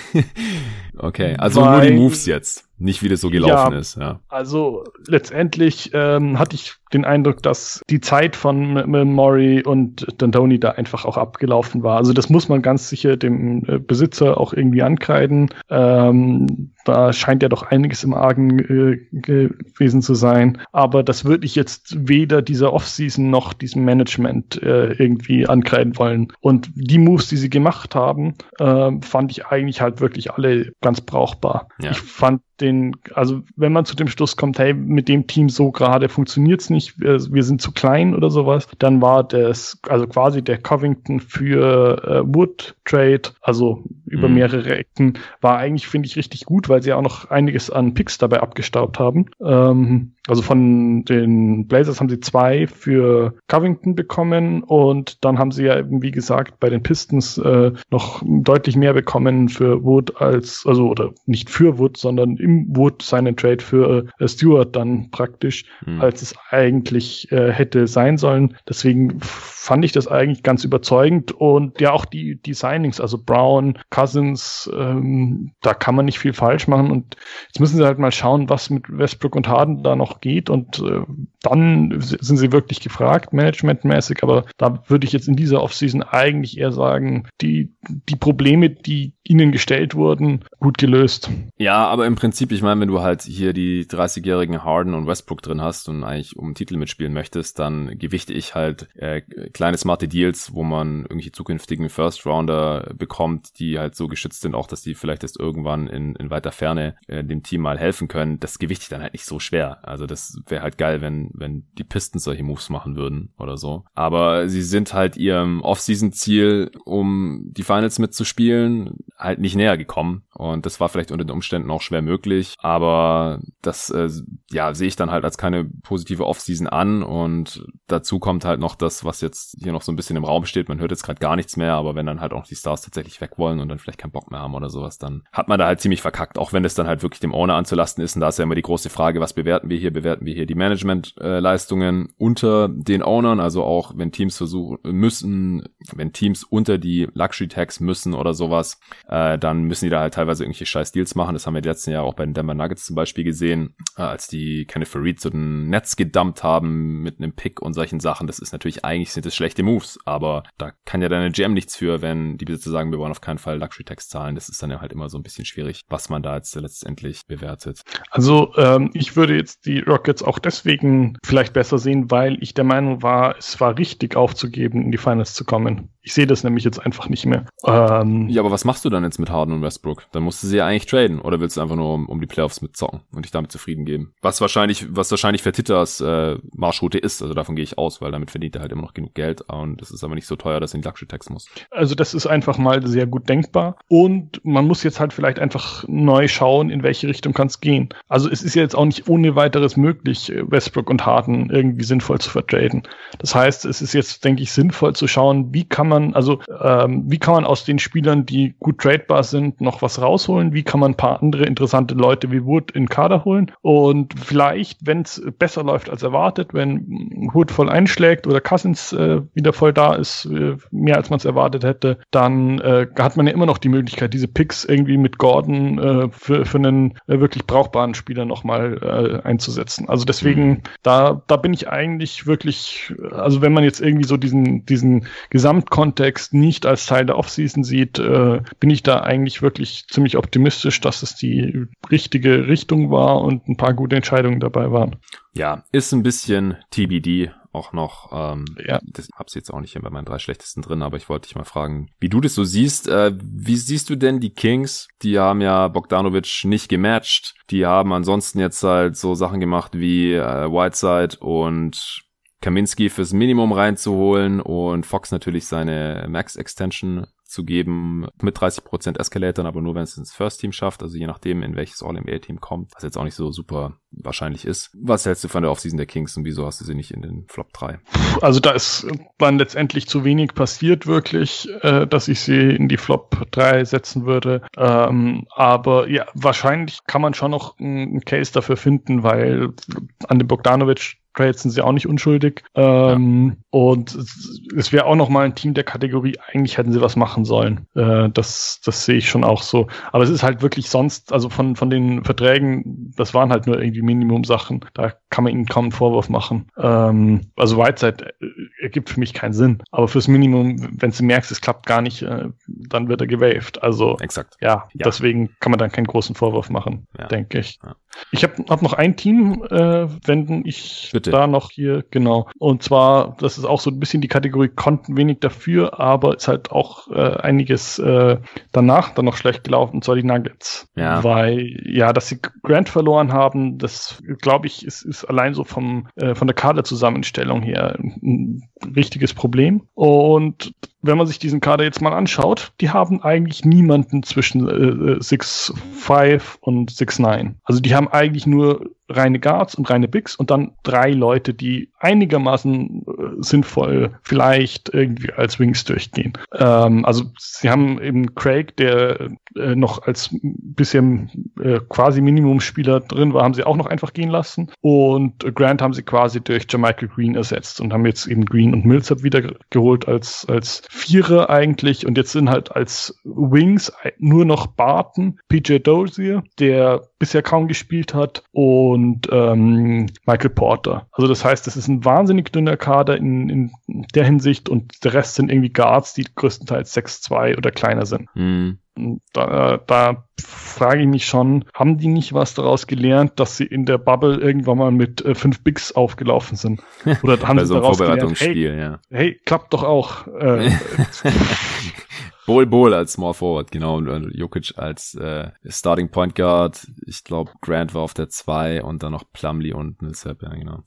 okay, also weil, nur die Moves jetzt. Nicht wie das so gelaufen ja, ist, ja. Also letztendlich ähm, hatte ich den Eindruck, dass die Zeit von Murray und D'Antoni da einfach auch abgelaufen war. Also das muss man ganz sicher dem äh, Besitzer auch irgendwie ankreiden. Ähm, da scheint ja doch einiges im Argen äh, gewesen zu sein. Aber das würde ich jetzt weder dieser Offseason noch diesem Management äh, irgendwie ankreiden wollen. Und die Moves, die sie gemacht haben, äh, fand ich eigentlich halt wirklich alle ganz brauchbar. Ja. Ich fand den, also wenn man zu dem Schluss kommt, hey, mit dem Team so gerade funktioniert's nicht, wir, wir, sind zu klein oder sowas, dann war das, also quasi der Covington für äh, Wood Trade, also über mhm. mehrere Ecken, war eigentlich, finde ich, richtig gut, weil sie auch noch einiges an Picks dabei abgestaubt haben. Ähm, also von den Blazers haben sie zwei für Covington bekommen und dann haben sie ja eben, wie gesagt, bei den Pistons äh, noch deutlich mehr bekommen für Wood als, also oder nicht für Wood, sondern im Wood seinen Trade für äh, Stewart dann praktisch, hm. als es eigentlich äh, hätte sein sollen. Deswegen fand ich das eigentlich ganz überzeugend und ja auch die, die Signings, also Brown, Cousins, ähm, da kann man nicht viel falsch machen und jetzt müssen sie halt mal schauen, was mit Westbrook und Harden da noch geht und äh, dann sind sie wirklich gefragt, managementmäßig, aber da würde ich jetzt in dieser Offseason eigentlich eher sagen, die, die Probleme, die ihnen gestellt wurden, gut gelöst. Ja, aber im Prinzip, ich meine, wenn du halt hier die 30-jährigen Harden und Westbrook drin hast und eigentlich um Titel mitspielen möchtest, dann gewichte ich halt äh, kleine smarte Deals, wo man irgendwelche zukünftigen First Rounder bekommt, die halt so geschützt sind, auch dass die vielleicht erst irgendwann in, in weiter Ferne äh, dem Team mal helfen können. Das gewichte ich dann halt nicht so schwer. Also das wäre halt geil, wenn, wenn die Pistons solche Moves machen würden oder so. Aber sie sind halt ihrem Off-Season-Ziel, um die Finals mitzuspielen, halt nicht näher gekommen. Und das war vielleicht unter den Umständen auch schwer möglich. Aber das, äh, ja, sehe ich dann halt als keine positive Offseason an. Und dazu kommt halt noch das, was jetzt hier noch so ein bisschen im Raum steht. Man hört jetzt gerade gar nichts mehr, aber wenn dann halt auch die Stars tatsächlich weg wollen und dann vielleicht keinen Bock mehr haben oder sowas, dann hat man da halt ziemlich verkackt. Auch wenn es dann halt wirklich dem Owner anzulasten ist. Und da ist ja immer die große Frage, was bewerten wir hier? Bewerten wir hier die Managementleistungen äh, unter den Ownern? Also auch wenn Teams versuchen müssen, wenn Teams unter die Luxury Tax müssen oder sowas, äh, dann müssen die da halt teilweise irgendwelche scheiß Deals machen. Das haben wir die letzten Jahre auch bei den Denver Nuggets zum Beispiel gesehen, äh, als die Kenneth Farid zu den Netz gedumpt haben mit einem Pick und solchen Sachen. Das ist natürlich, eigentlich sind das schlechte Moves, aber da kann ja deine GM nichts für, wenn die Besitzer sagen, wir wollen auf keinen Fall Luxury Tax zahlen. Das ist dann ja halt immer so ein bisschen schwierig, was man da jetzt letztendlich bewertet. Also ähm, ich würde jetzt die Rockets auch deswegen vielleicht besser sehen, weil ich der Meinung war, es war richtig aufzugeben, in die Finals zu kommen. Ich sehe das nämlich jetzt einfach nicht mehr. Ähm, ja, aber was machst du dann jetzt mit Harden und Westbrook? Dann musst du sie ja eigentlich traden oder willst du einfach nur um, um die Playoffs mitzocken und dich damit zufrieden geben? Was wahrscheinlich, was wahrscheinlich für Titters äh, Marschroute ist, also davon gehe ich aus, weil damit verdient er halt immer noch genug Geld und das ist aber nicht so teuer, dass er in Luxury Tax muss. Also das ist einfach mal sehr gut denkbar und man muss jetzt halt vielleicht einfach neu schauen, in welche Richtung kann es gehen. Also es ist ja jetzt auch nicht ohne weiteres möglich, Westbrook und Harden irgendwie sinnvoll zu vertraden. Das heißt, es ist jetzt, denke ich, sinnvoll zu schauen, wie kann man, also ähm, wie kann man aus den Spielern, die gut tradebar sind, noch was rausholen? Wie kann man ein paar andere interessante Leute wie Wood in Kader holen? Und vielleicht, wenn es besser läuft als erwartet, wenn Wood voll einschlägt oder Cousins äh, wieder voll da ist, äh, mehr als man es erwartet hätte, dann äh, hat man ja immer noch die Möglichkeit, diese Picks irgendwie mit Gordon äh, für, für einen äh, wirklich brauchbaren Spieler nochmal äh, einzusetzen. Also deswegen, mhm. Da, da bin ich eigentlich wirklich, also wenn man jetzt irgendwie so diesen, diesen Gesamtkontext nicht als Teil der Offseason sieht, äh, bin ich da eigentlich wirklich ziemlich optimistisch, dass es die richtige Richtung war und ein paar gute Entscheidungen dabei waren. Ja, ist ein bisschen TBD auch noch. Ähm, ja. Das hab's jetzt auch nicht hier bei meinen drei schlechtesten drin, aber ich wollte dich mal fragen, wie du das so siehst. Äh, wie siehst du denn die Kings? Die haben ja Bogdanovic nicht gematcht. Die haben ansonsten jetzt halt so Sachen gemacht wie äh, Whiteside und Kaminski fürs Minimum reinzuholen und Fox natürlich seine Max Extension zu geben mit 30% Escalator, aber nur wenn es ins First Team schafft, also je nachdem, in welches All-NBA-Team kommt, was jetzt auch nicht so super wahrscheinlich ist. Was hältst du von der Offseason der Kings und wieso hast du sie nicht in den Flop 3? Also da ist dann letztendlich zu wenig passiert wirklich, äh, dass ich sie in die Flop 3 setzen würde. Ähm, aber ja, wahrscheinlich kann man schon noch einen Case dafür finden, weil an dem Bogdanovic Trades sind sie auch nicht unschuldig. Ähm, ja. Und es wäre auch noch mal ein Team der Kategorie, eigentlich hätten sie was machen sollen. Äh, das, das sehe ich schon auch so. Aber es ist halt wirklich sonst, also von, von den Verträgen, das waren halt nur irgendwie Minimum-Sachen. Da kann man ihnen kaum einen Vorwurf machen. Ähm, also Whiteside äh, ergibt für mich keinen Sinn. Aber fürs Minimum, wenn du merkst, es klappt gar nicht, äh, dann wird er gewaved. Also Exakt. Ja, ja, deswegen kann man dann keinen großen Vorwurf machen, ja. denke ich. Ich habe hab noch ein Team, äh, wenn ich Bitte. Da noch hier, genau. Und zwar, das ist auch so ein bisschen die Kategorie, konnten wenig dafür, aber ist halt auch äh, einiges äh, danach dann noch schlecht gelaufen, und zwar die Nuggets. Ja. Weil, ja, dass sie Grant verloren haben, das glaube ich, ist, ist allein so vom, äh, von der Kaderzusammenstellung her ein richtiges Problem. Und wenn man sich diesen Kader jetzt mal anschaut, die haben eigentlich niemanden zwischen äh, 6'5 äh, und 6'9. Also die haben eigentlich nur reine Guards und reine Bigs und dann drei Leute, die einigermaßen äh, sinnvoll vielleicht irgendwie als Wings durchgehen. Ähm, also sie haben eben Craig, der äh, noch als bisschen äh, quasi Minimumspieler drin war, haben sie auch noch einfach gehen lassen. Und Grant haben sie quasi durch Jermichael Green ersetzt und haben jetzt eben Green und Millsap wieder geholt als, als Vierer eigentlich. Und jetzt sind halt als Wings nur noch Barton, PJ Dozier, der bisher kaum gespielt hat, und ähm, Michael Porter. Also das heißt, es ist ein wahnsinnig dünner Kader in, in der Hinsicht und der Rest sind irgendwie Guards, die größtenteils 6-2 oder kleiner sind. Mhm. Da, da frage ich mich schon, haben die nicht was daraus gelernt, dass sie in der Bubble irgendwann mal mit äh, fünf Bigs aufgelaufen sind? Oder haben sie so daraus gelernt, hey, ja. hey, klappt doch auch. Äh, Bol Bol als Small Forward, genau, und Jokic als äh, Starting Point Guard. Ich glaube, Grant war auf der 2 und dann noch Plumlee und Millsap, ja, genau.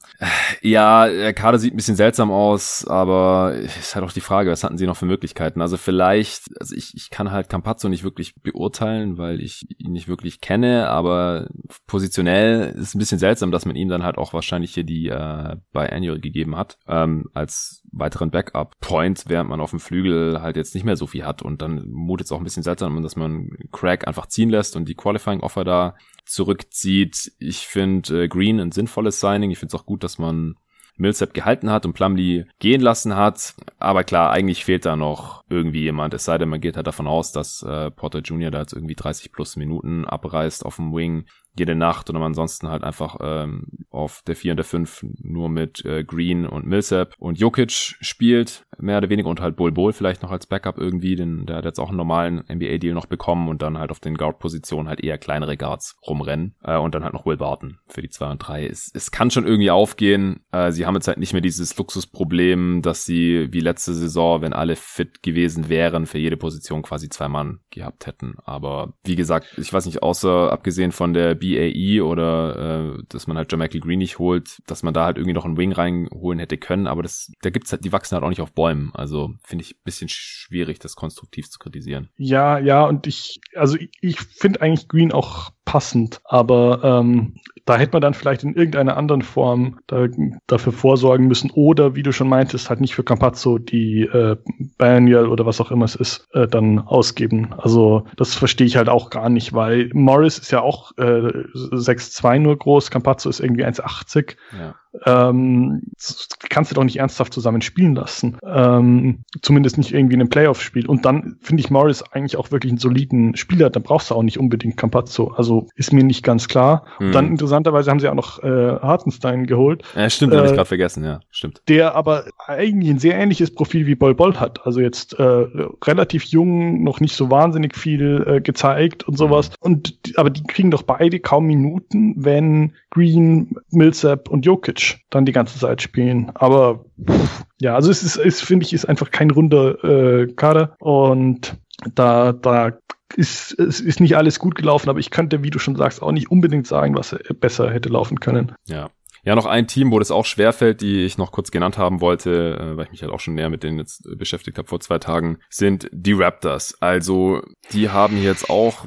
Ja, der Kader sieht ein bisschen seltsam aus, aber ist halt auch die Frage, was hatten sie noch für Möglichkeiten? Also vielleicht, also ich, ich kann halt Campazzo nicht wirklich beurteilen, weil ich ihn nicht wirklich kenne, aber positionell ist es ein bisschen seltsam, dass man ihm dann halt auch wahrscheinlich hier die äh, Biannual gegeben hat, ähm, als weiteren Backup-Point, während man auf dem Flügel halt jetzt nicht mehr so viel hat. Und dann mutet es auch ein bisschen seltsam dass man Craig einfach ziehen lässt und die Qualifying-Offer da zurückzieht. Ich finde äh, Green ein sinnvolles Signing. Ich finde es auch gut, dass man Millsap gehalten hat und Plumlee gehen lassen hat. Aber klar, eigentlich fehlt da noch irgendwie jemand. Es sei denn, man geht halt davon aus, dass äh, Porter Jr. da jetzt irgendwie 30 plus Minuten abreißt auf dem Wing jede Nacht und ansonsten halt einfach ähm, auf der 4 und der 5 nur mit äh, Green und Millsap und Jokic spielt, mehr oder weniger und halt Bol Bol vielleicht noch als Backup irgendwie, denn der hat jetzt auch einen normalen NBA-Deal noch bekommen und dann halt auf den Guard-Positionen halt eher kleinere Guards rumrennen äh, und dann halt noch Will Barton für die 2 und 3. Es, es kann schon irgendwie aufgehen. Äh, sie haben jetzt halt nicht mehr dieses Luxusproblem, dass sie wie letzte Saison, wenn alle fit gewesen wären, für jede Position quasi zwei Mann gehabt hätten. Aber wie gesagt, ich weiß nicht, außer abgesehen von der BAE oder äh, dass man halt Jermichael Green nicht holt, dass man da halt irgendwie noch einen Wing reinholen hätte können, aber das, da gibt's halt, die wachsen halt auch nicht auf Bäumen. Also finde ich ein bisschen schwierig, das konstruktiv zu kritisieren. Ja, ja, und ich, also ich, ich finde eigentlich Green auch passend, aber ähm, da hätte man dann vielleicht in irgendeiner anderen Form da, dafür vorsorgen müssen oder wie du schon meintest, halt nicht für Campazzo die äh, Baniel oder was auch immer es ist, äh, dann ausgeben. Also das verstehe ich halt auch gar nicht, weil Morris ist ja auch äh, 6'2 nur groß, Campazzo ist irgendwie 1,80. Ja ähm, kannst du doch nicht ernsthaft zusammen spielen lassen. Ähm, zumindest nicht irgendwie in einem Playoff-Spiel. Und dann finde ich Morris eigentlich auch wirklich einen soliden Spieler. Da brauchst du auch nicht unbedingt Campazzo. Also ist mir nicht ganz klar. Mhm. Und dann interessanterweise haben sie auch noch äh, Hartenstein geholt. Ja, stimmt, äh, habe ich gerade vergessen, ja, stimmt. Der aber eigentlich ein sehr ähnliches Profil wie Bol Bolt hat. Also jetzt äh, relativ jung, noch nicht so wahnsinnig viel äh, gezeigt und sowas. Mhm. Und aber die kriegen doch beide kaum Minuten, wenn Green, Millsap und Jokic dann die ganze Zeit spielen. Aber ja, also es ist, ist finde ich, ist einfach kein runder äh, Kader und da, da ist, es ist nicht alles gut gelaufen, aber ich könnte, wie du schon sagst, auch nicht unbedingt sagen, was besser hätte laufen können. Ja. Ja, noch ein Team, wo das auch schwerfällt, die ich noch kurz genannt haben wollte, äh, weil ich mich halt auch schon näher mit denen jetzt beschäftigt habe vor zwei Tagen, sind die Raptors. Also, die haben jetzt auch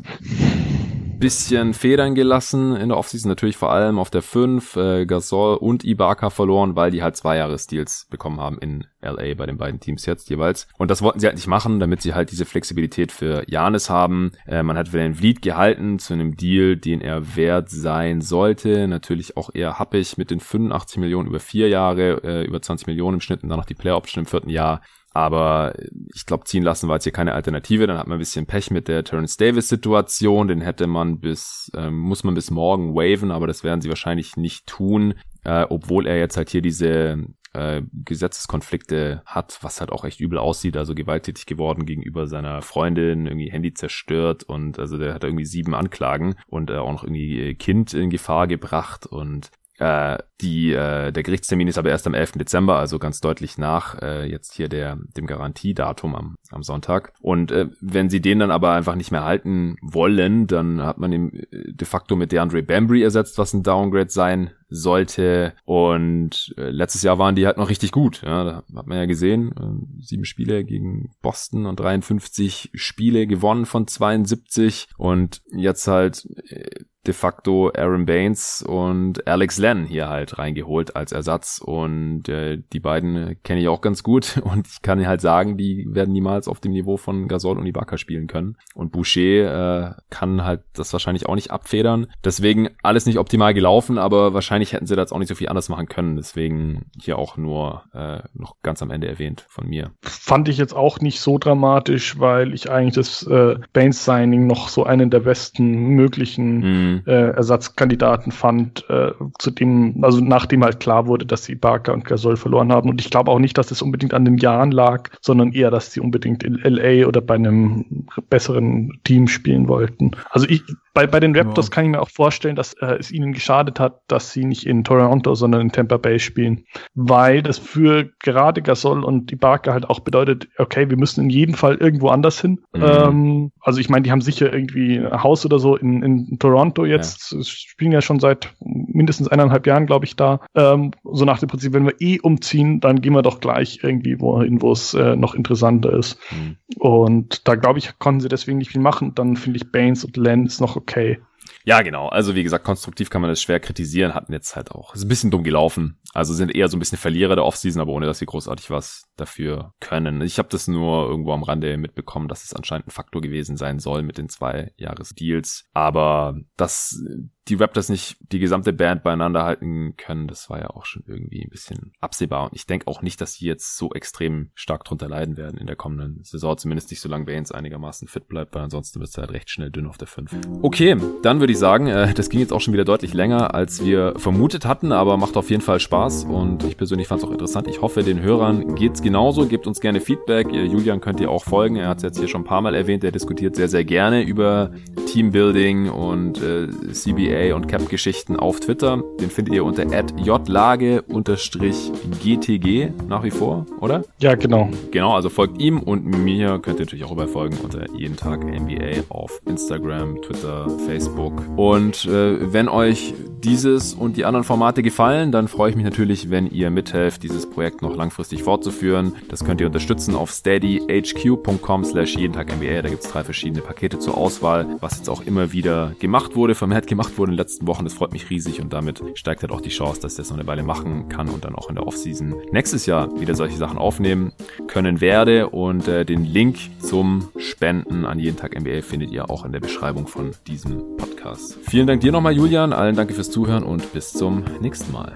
bisschen Federn gelassen in der Offseason, natürlich vor allem auf der 5, äh, Gasol und Ibaka verloren, weil die halt zwei Jahres-Deals bekommen haben in LA bei den beiden Teams jetzt jeweils. Und das wollten sie halt nicht machen, damit sie halt diese Flexibilität für Janis haben. Äh, man hat Van Vliet gehalten zu einem Deal, den er wert sein sollte. Natürlich auch eher happig mit den 85 Millionen über vier Jahre, äh, über 20 Millionen im Schnitt und dann noch die Player Option im vierten Jahr Aber ich glaube, ziehen lassen war jetzt hier keine Alternative. Dann hat man ein bisschen Pech mit der Terence Davis-Situation. Den hätte man bis, äh, muss man bis morgen waven, aber das werden sie wahrscheinlich nicht tun. Äh, obwohl er jetzt halt hier diese äh, Gesetzeskonflikte hat, was halt auch echt übel aussieht, also gewalttätig geworden gegenüber seiner Freundin, irgendwie Handy zerstört und also der hat irgendwie sieben Anklagen und äh, auch noch irgendwie Kind in Gefahr gebracht und äh, die, äh, der Gerichtstermin ist aber erst am 11. Dezember, also ganz deutlich nach äh, jetzt hier der, dem Garantiedatum am, am Sonntag. Und äh, wenn sie den dann aber einfach nicht mehr halten wollen, dann hat man ihn äh, de facto mit DeAndre Bambry ersetzt, was ein Downgrade sein sollte. Und äh, letztes Jahr waren die halt noch richtig gut. Ja, da hat man ja gesehen, äh, sieben Spiele gegen Boston und 53 Spiele gewonnen von 72. Und jetzt halt äh, de facto Aaron Baines und Alex Len hier halt reingeholt als Ersatz und äh, die beiden kenne ich auch ganz gut und ich kann halt sagen, die werden niemals auf dem Niveau von Gasol und Ibaka spielen können und Boucher äh, kann halt das wahrscheinlich auch nicht abfedern. Deswegen alles nicht optimal gelaufen, aber wahrscheinlich hätten sie das auch nicht so viel anders machen können. Deswegen hier auch nur äh, noch ganz am Ende erwähnt von mir. Fand ich jetzt auch nicht so dramatisch, weil ich eigentlich das äh, Baines Signing noch so einen der besten möglichen mm äh, Ersatzkandidaten fand, äh, zu dem, also nachdem halt klar wurde, dass sie Barker und Gasol verloren haben. Und ich glaube auch nicht, dass es unbedingt an den Jahren lag, sondern eher, dass sie unbedingt in LA oder bei einem besseren Team spielen wollten. Also ich, bei, bei den Raptors ja. kann ich mir auch vorstellen, dass äh, es ihnen geschadet hat, dass sie nicht in Toronto, sondern in Tampa Bay spielen. Weil das für gerade Gasol und Ibaka halt auch bedeutet, okay, wir müssen in jedem Fall irgendwo anders hin. Mhm. Ähm, also ich meine, die haben sicher irgendwie ein Haus oder so in, in Toronto jetzt, ja. spielen ja schon seit mindestens eineinhalb Jahren, glaube ich, da. Ähm, so nach dem Prinzip, wenn wir eh umziehen, dann gehen wir doch gleich irgendwie wohin, wo es äh, noch interessanter ist. Mhm. Und da glaube ich, konnten sie deswegen nicht viel machen. Dann finde ich Baines und Len ist noch okay. Ja, genau. Also wie gesagt, konstruktiv kann man das schwer kritisieren. Hatten jetzt halt auch, ist ein bisschen dumm gelaufen. Also sind eher so ein bisschen Verlierer der Offseason, aber ohne dass sie großartig was dafür können. Ich habe das nur irgendwo am Rande mitbekommen, dass es anscheinend ein Faktor gewesen sein soll mit den zwei Jahresdeals. Aber dass die Raptors nicht die gesamte Band beieinander halten können, das war ja auch schon irgendwie ein bisschen absehbar. Und ich denke auch nicht, dass sie jetzt so extrem stark drunter leiden werden in der kommenden Saison. Zumindest nicht, solange Baines einigermaßen fit bleibt, weil ansonsten wird es halt recht schnell dünn auf der 5. Okay, dann würde ich sagen, äh, das ging jetzt auch schon wieder deutlich länger, als wir vermutet hatten, aber macht auf jeden Fall Spaß und ich persönlich fand es auch interessant. Ich hoffe, den Hörern geht's genauso. Gebt uns gerne Feedback. Julian könnt ihr auch folgen. Er hat es jetzt hier schon ein paar Mal erwähnt. Er diskutiert sehr, sehr gerne über Teambuilding und äh, CBA und Cap-Geschichten auf Twitter. Den findet ihr unter jlage-gtg nach wie vor, oder? Ja, genau. Genau, also folgt ihm und mir könnt ihr natürlich auch überfolgen unter jeden Tag NBA auf Instagram, Twitter, Facebook. Und äh, wenn euch dieses und die anderen Formate gefallen, dann freue ich mich natürlich, wenn ihr mithelft, dieses Projekt noch langfristig fortzuführen. Das könnt ihr unterstützen auf steadyhq.com slash jeden Tag NBA. Da gibt es drei verschiedene Pakete zur Auswahl, was jetzt auch immer wieder gemacht wurde, vermehrt gemacht wurde in den letzten Wochen. Das freut mich riesig und damit steigt halt auch die Chance, dass ich das noch eine Weile machen kann und dann auch in der Offseason nächstes Jahr wieder solche Sachen aufnehmen können werde. Und äh, den Link zum Spenden an jeden Tag NBA findet ihr auch in der Beschreibung von diesem Podcast. Vielen Dank dir nochmal, Julian. Allen danke fürs Zuhören und bis zum nächsten Mal.